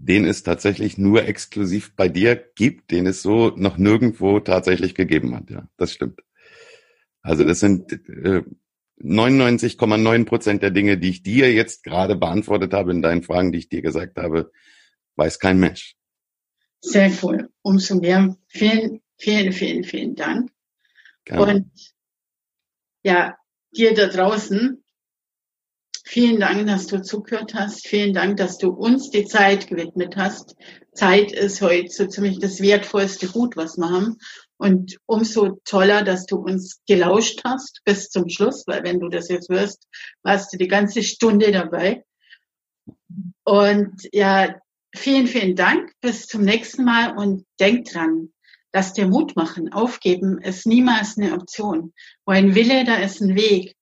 den es tatsächlich nur exklusiv bei dir gibt, den es so noch nirgendwo tatsächlich gegeben hat. Ja, das stimmt. Also das sind äh, 99,9 Prozent der Dinge, die ich dir jetzt gerade beantwortet habe in deinen Fragen, die ich dir gesagt habe, weiß kein Mensch. Sehr cool. Umso mehr. Vielen, vielen, vielen, vielen Dank. Gerne. Und ja, dir da draußen, Vielen Dank, dass du zugehört hast. Vielen Dank, dass du uns die Zeit gewidmet hast. Zeit ist heute so ziemlich das wertvollste Gut, was wir haben. Und umso toller, dass du uns gelauscht hast bis zum Schluss, weil wenn du das jetzt wirst, warst du die ganze Stunde dabei. Und ja, vielen, vielen Dank. Bis zum nächsten Mal und denk dran, dass dir Mut machen, aufgeben ist niemals eine Option. Wo ein Wille, da ist ein Weg.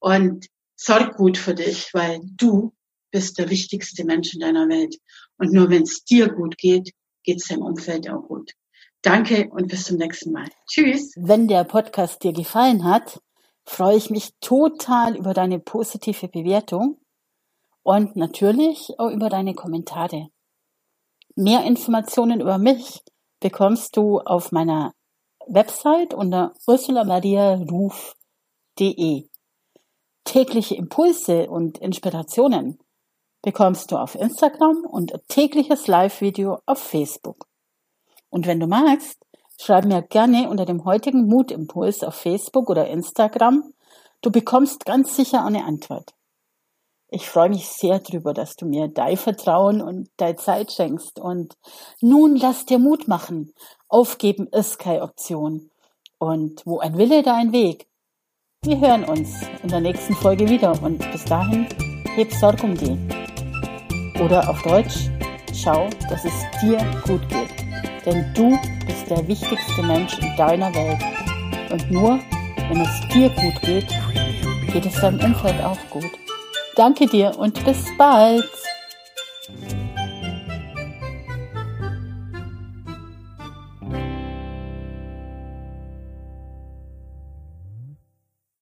Und sorg gut für dich, weil du bist der wichtigste Mensch in deiner Welt. Und nur wenn es dir gut geht, geht es deinem Umfeld auch gut. Danke und bis zum nächsten Mal. Tschüss. Wenn der Podcast dir gefallen hat, freue ich mich total über deine positive Bewertung und natürlich auch über deine Kommentare. Mehr Informationen über mich bekommst du auf meiner Website unter ursulamariaruf.de. Tägliche Impulse und Inspirationen bekommst du auf Instagram und tägliches Live-Video auf Facebook. Und wenn du magst, schreib mir gerne unter dem heutigen Mutimpuls auf Facebook oder Instagram. Du bekommst ganz sicher eine Antwort. Ich freue mich sehr drüber, dass du mir dein Vertrauen und deine Zeit schenkst. Und nun lass dir Mut machen. Aufgeben ist keine Option. Und wo ein Wille, da ein Weg. Wir hören uns in der nächsten Folge wieder und bis dahin heb Sorg um die. Oder auf Deutsch, schau, dass es dir gut geht. Denn du bist der wichtigste Mensch in deiner Welt. Und nur wenn es dir gut geht, geht es deinem Umfeld auch gut. Danke dir und bis bald.